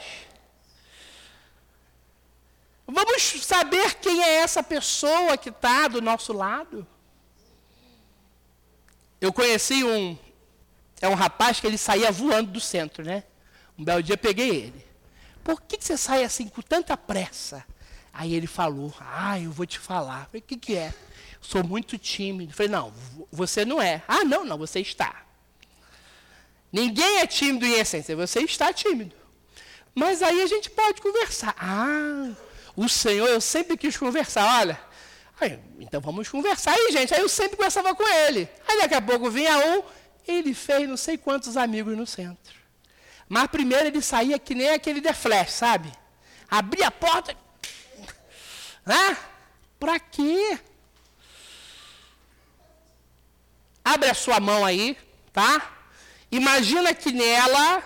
Vamos saber quem é essa pessoa que está do nosso lado. Eu conheci um, é um rapaz que ele saía voando do centro, né? Um belo dia peguei ele. Por que, que você sai assim com tanta pressa? Aí ele falou, ah, eu vou te falar. Falei, o que, que é? Sou muito tímido. Falei, não, você não é. Ah, não, não, você está. Ninguém é tímido em essência, você está tímido. Mas aí a gente pode conversar. Ah, o Senhor, eu sempre quis conversar, olha. Aí, então vamos conversar aí, gente. Aí eu sempre conversava com ele. Aí daqui a pouco vinha um, ele fez não sei quantos amigos no centro. Mas primeiro ele saía que nem aquele de flash, sabe? Abria a porta. Ah, Para quê? Abre a sua mão aí, tá? Imagina que nela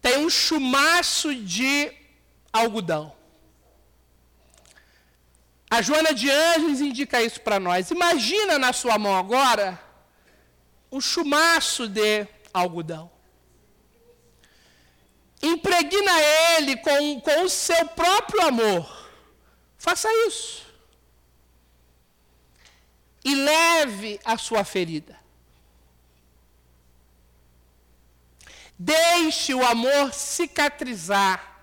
tem um chumaço de algodão. A Joana de Anjos indica isso para nós. Imagina na sua mão agora um chumaço de algodão impregna ele com, com o seu próprio amor. Faça isso. E leve a sua ferida. Deixe o amor cicatrizar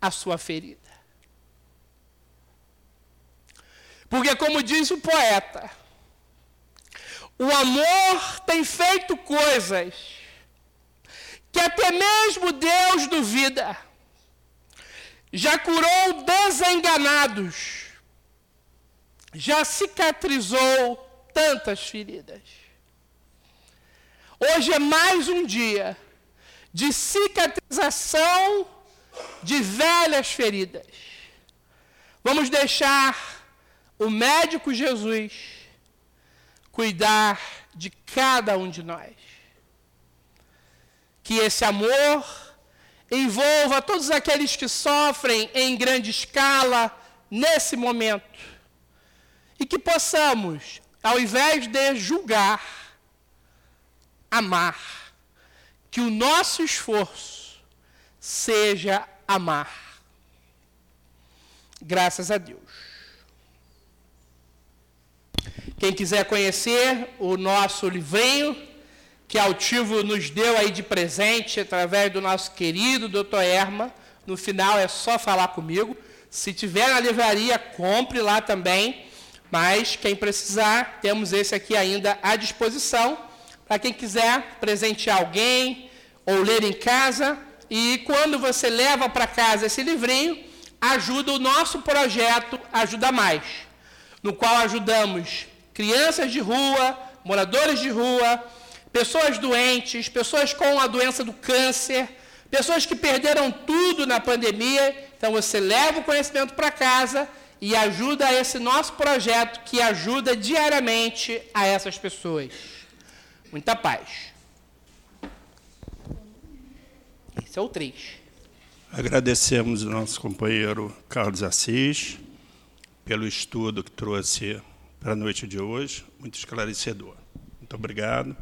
a sua ferida. Porque, como diz o poeta, o amor tem feito coisas que até mesmo Deus duvida. Já curou desenganados, já cicatrizou tantas feridas. Hoje é mais um dia de cicatrização de velhas feridas. Vamos deixar o médico Jesus cuidar de cada um de nós que esse amor envolva todos aqueles que sofrem em grande escala nesse momento e que possamos, ao invés de julgar, amar. Que o nosso esforço seja amar. Graças a Deus. Quem quiser conhecer o nosso livrinho, que Altivo nos deu aí de presente através do nosso querido Dr. Erma, no final é só falar comigo. Se tiver na livraria, compre lá também. Mas quem precisar, temos esse aqui ainda à disposição. Para quem quiser presentear alguém ou ler em casa. E quando você leva para casa esse livrinho, ajuda o nosso projeto Ajuda Mais, no qual ajudamos crianças de rua, moradores de rua, pessoas doentes, pessoas com a doença do câncer, pessoas que perderam tudo na pandemia. Então você leva o conhecimento para casa e ajuda esse nosso projeto que ajuda diariamente a essas pessoas. Muita paz. Esse é o 3. Agradecemos o nosso companheiro Carlos Assis pelo estudo que trouxe para a noite de hoje, muito esclarecedor. Muito obrigado.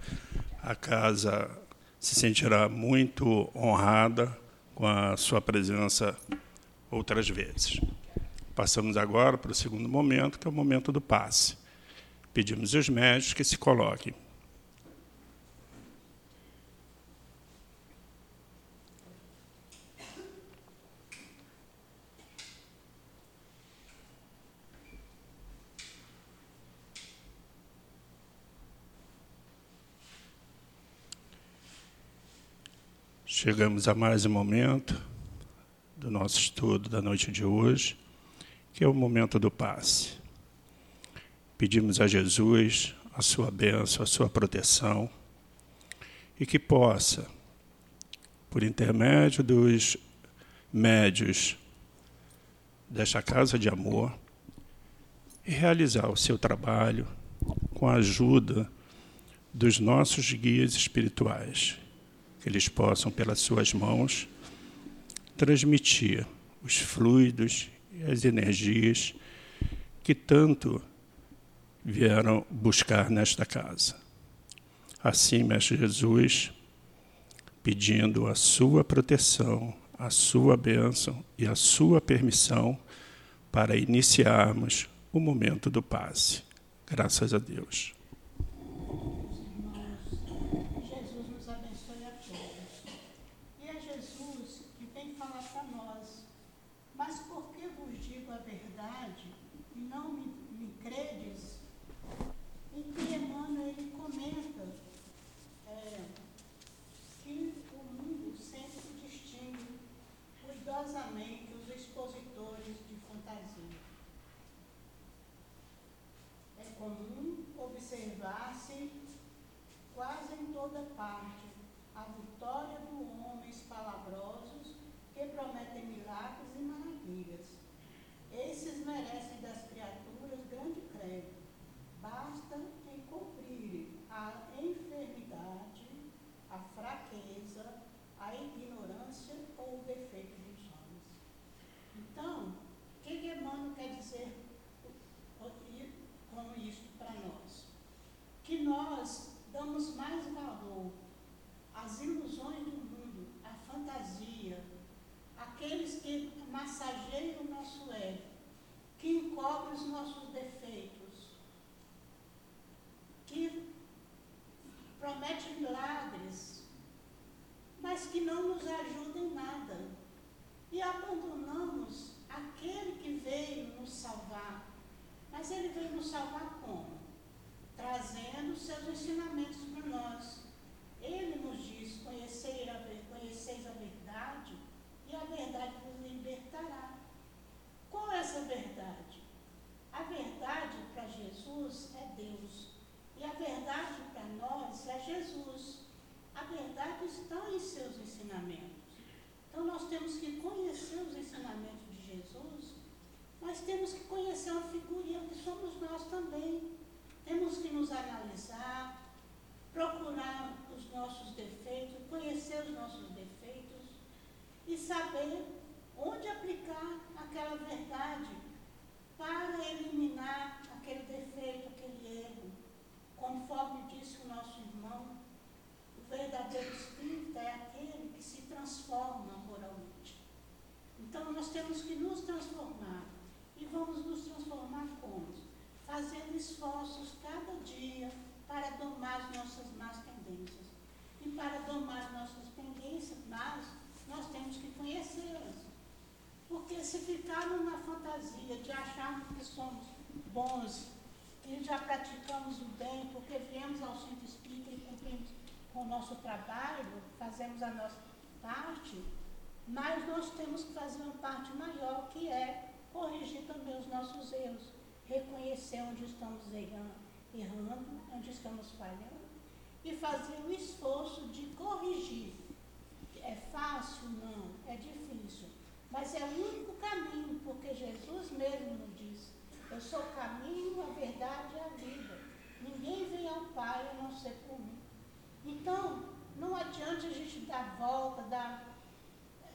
A casa se sentirá muito honrada com a sua presença outras vezes. Passamos agora para o segundo momento, que é o momento do passe. Pedimos aos médicos que se coloquem. Chegamos a mais um momento do nosso estudo da noite de hoje, que é o momento do passe. Pedimos a Jesus a sua bênção, a sua proteção, e que possa, por intermédio dos médios desta casa de amor, realizar o seu trabalho com a ajuda dos nossos guias espirituais, que eles possam, pelas suas mãos, transmitir os fluidos e as energias que tanto vieram buscar nesta casa. Assim, Mestre Jesus, pedindo a sua proteção, a sua bênção e a sua permissão para iniciarmos o momento do passe. Graças a Deus. O nosso trabalho, fazemos a nossa parte, mas nós temos que fazer uma parte maior, que é corrigir também os nossos erros, reconhecer onde estamos errando, errando onde estamos falhando, e fazer o esforço de corrigir. É fácil? Não, é difícil. Mas é o único caminho, porque Jesus mesmo nos disse: Eu sou o caminho, a verdade e a vida. Ninguém vem ao Pai a não ser por mim. Então, não adianta a gente dar volta, dar,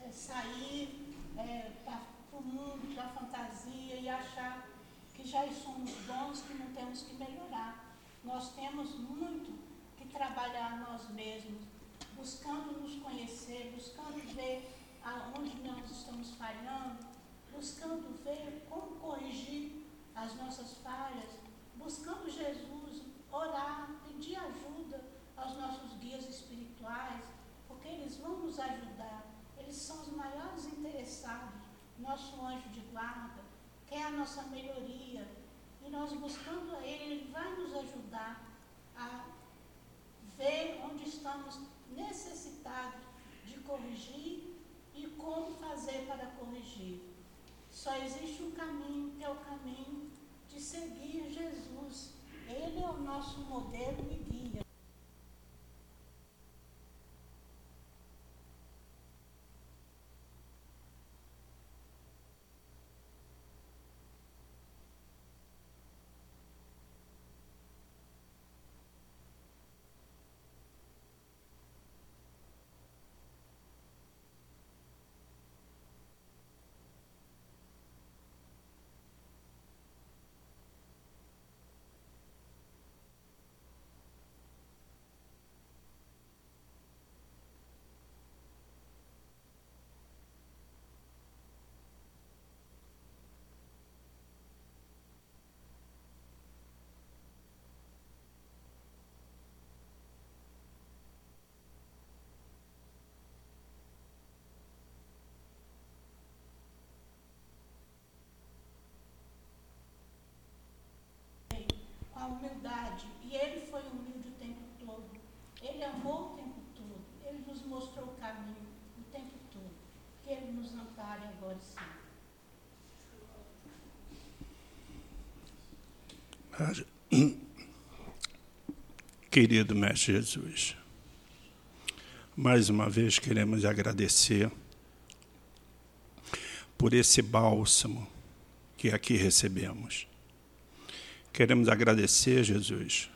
é, sair é, para o mundo, para a fantasia e achar que já somos bons, que não temos que melhorar. Nós temos muito que trabalhar nós mesmos, buscando nos conhecer, buscando ver aonde nós estamos falhando, buscando ver como corrigir as nossas falhas, buscando Jesus, orar, pedir ajuda aos nossos guias espirituais, porque eles vão nos ajudar, eles são os maiores interessados, nosso anjo de guarda, quer a nossa melhoria, e nós buscando a Ele, Ele vai nos ajudar a ver onde estamos necessitados de corrigir e como fazer para corrigir. Só existe um caminho, que é o caminho de seguir Jesus. Ele é o nosso modelo e guia. humildade. E ele foi humilde o tempo todo. Ele amou o tempo todo. Ele nos mostrou o caminho o tempo todo. Que ele nos ampare agora sim. (clears throat) Querido Mestre Jesus, mais uma vez queremos agradecer por esse bálsamo que aqui recebemos. Queremos agradecer, Jesus,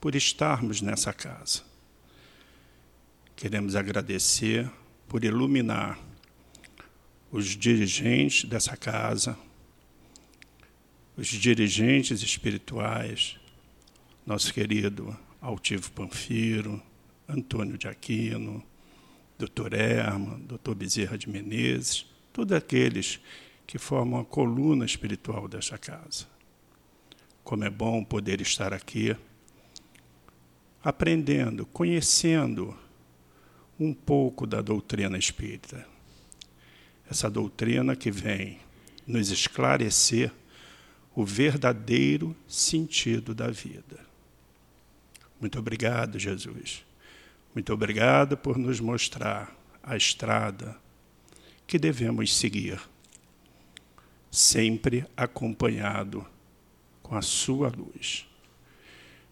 por estarmos nessa casa. Queremos agradecer por iluminar os dirigentes dessa casa, os dirigentes espirituais, nosso querido Altivo Panfiro, Antônio de Aquino, Dr. Erma, Dr. Bezerra de Menezes, todos aqueles que formam a coluna espiritual desta casa. Como é bom poder estar aqui, aprendendo, conhecendo um pouco da doutrina espírita. Essa doutrina que vem nos esclarecer o verdadeiro sentido da vida. Muito obrigado, Jesus. Muito obrigado por nos mostrar a estrada que devemos seguir, sempre acompanhado com a sua luz.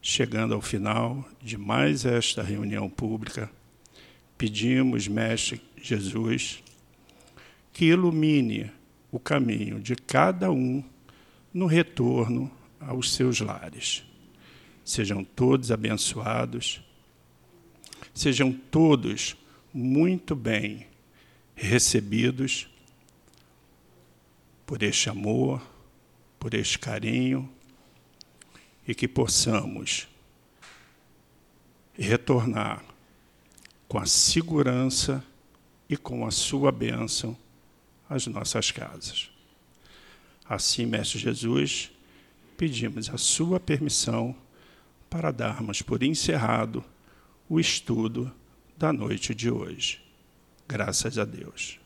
Chegando ao final de mais esta reunião pública, pedimos, Mestre Jesus, que ilumine o caminho de cada um no retorno aos seus lares. Sejam todos abençoados, sejam todos muito bem recebidos por este amor, por este carinho, e que possamos retornar com a segurança e com a sua bênção às nossas casas. Assim, Mestre Jesus, pedimos a sua permissão para darmos por encerrado o estudo da noite de hoje. Graças a Deus.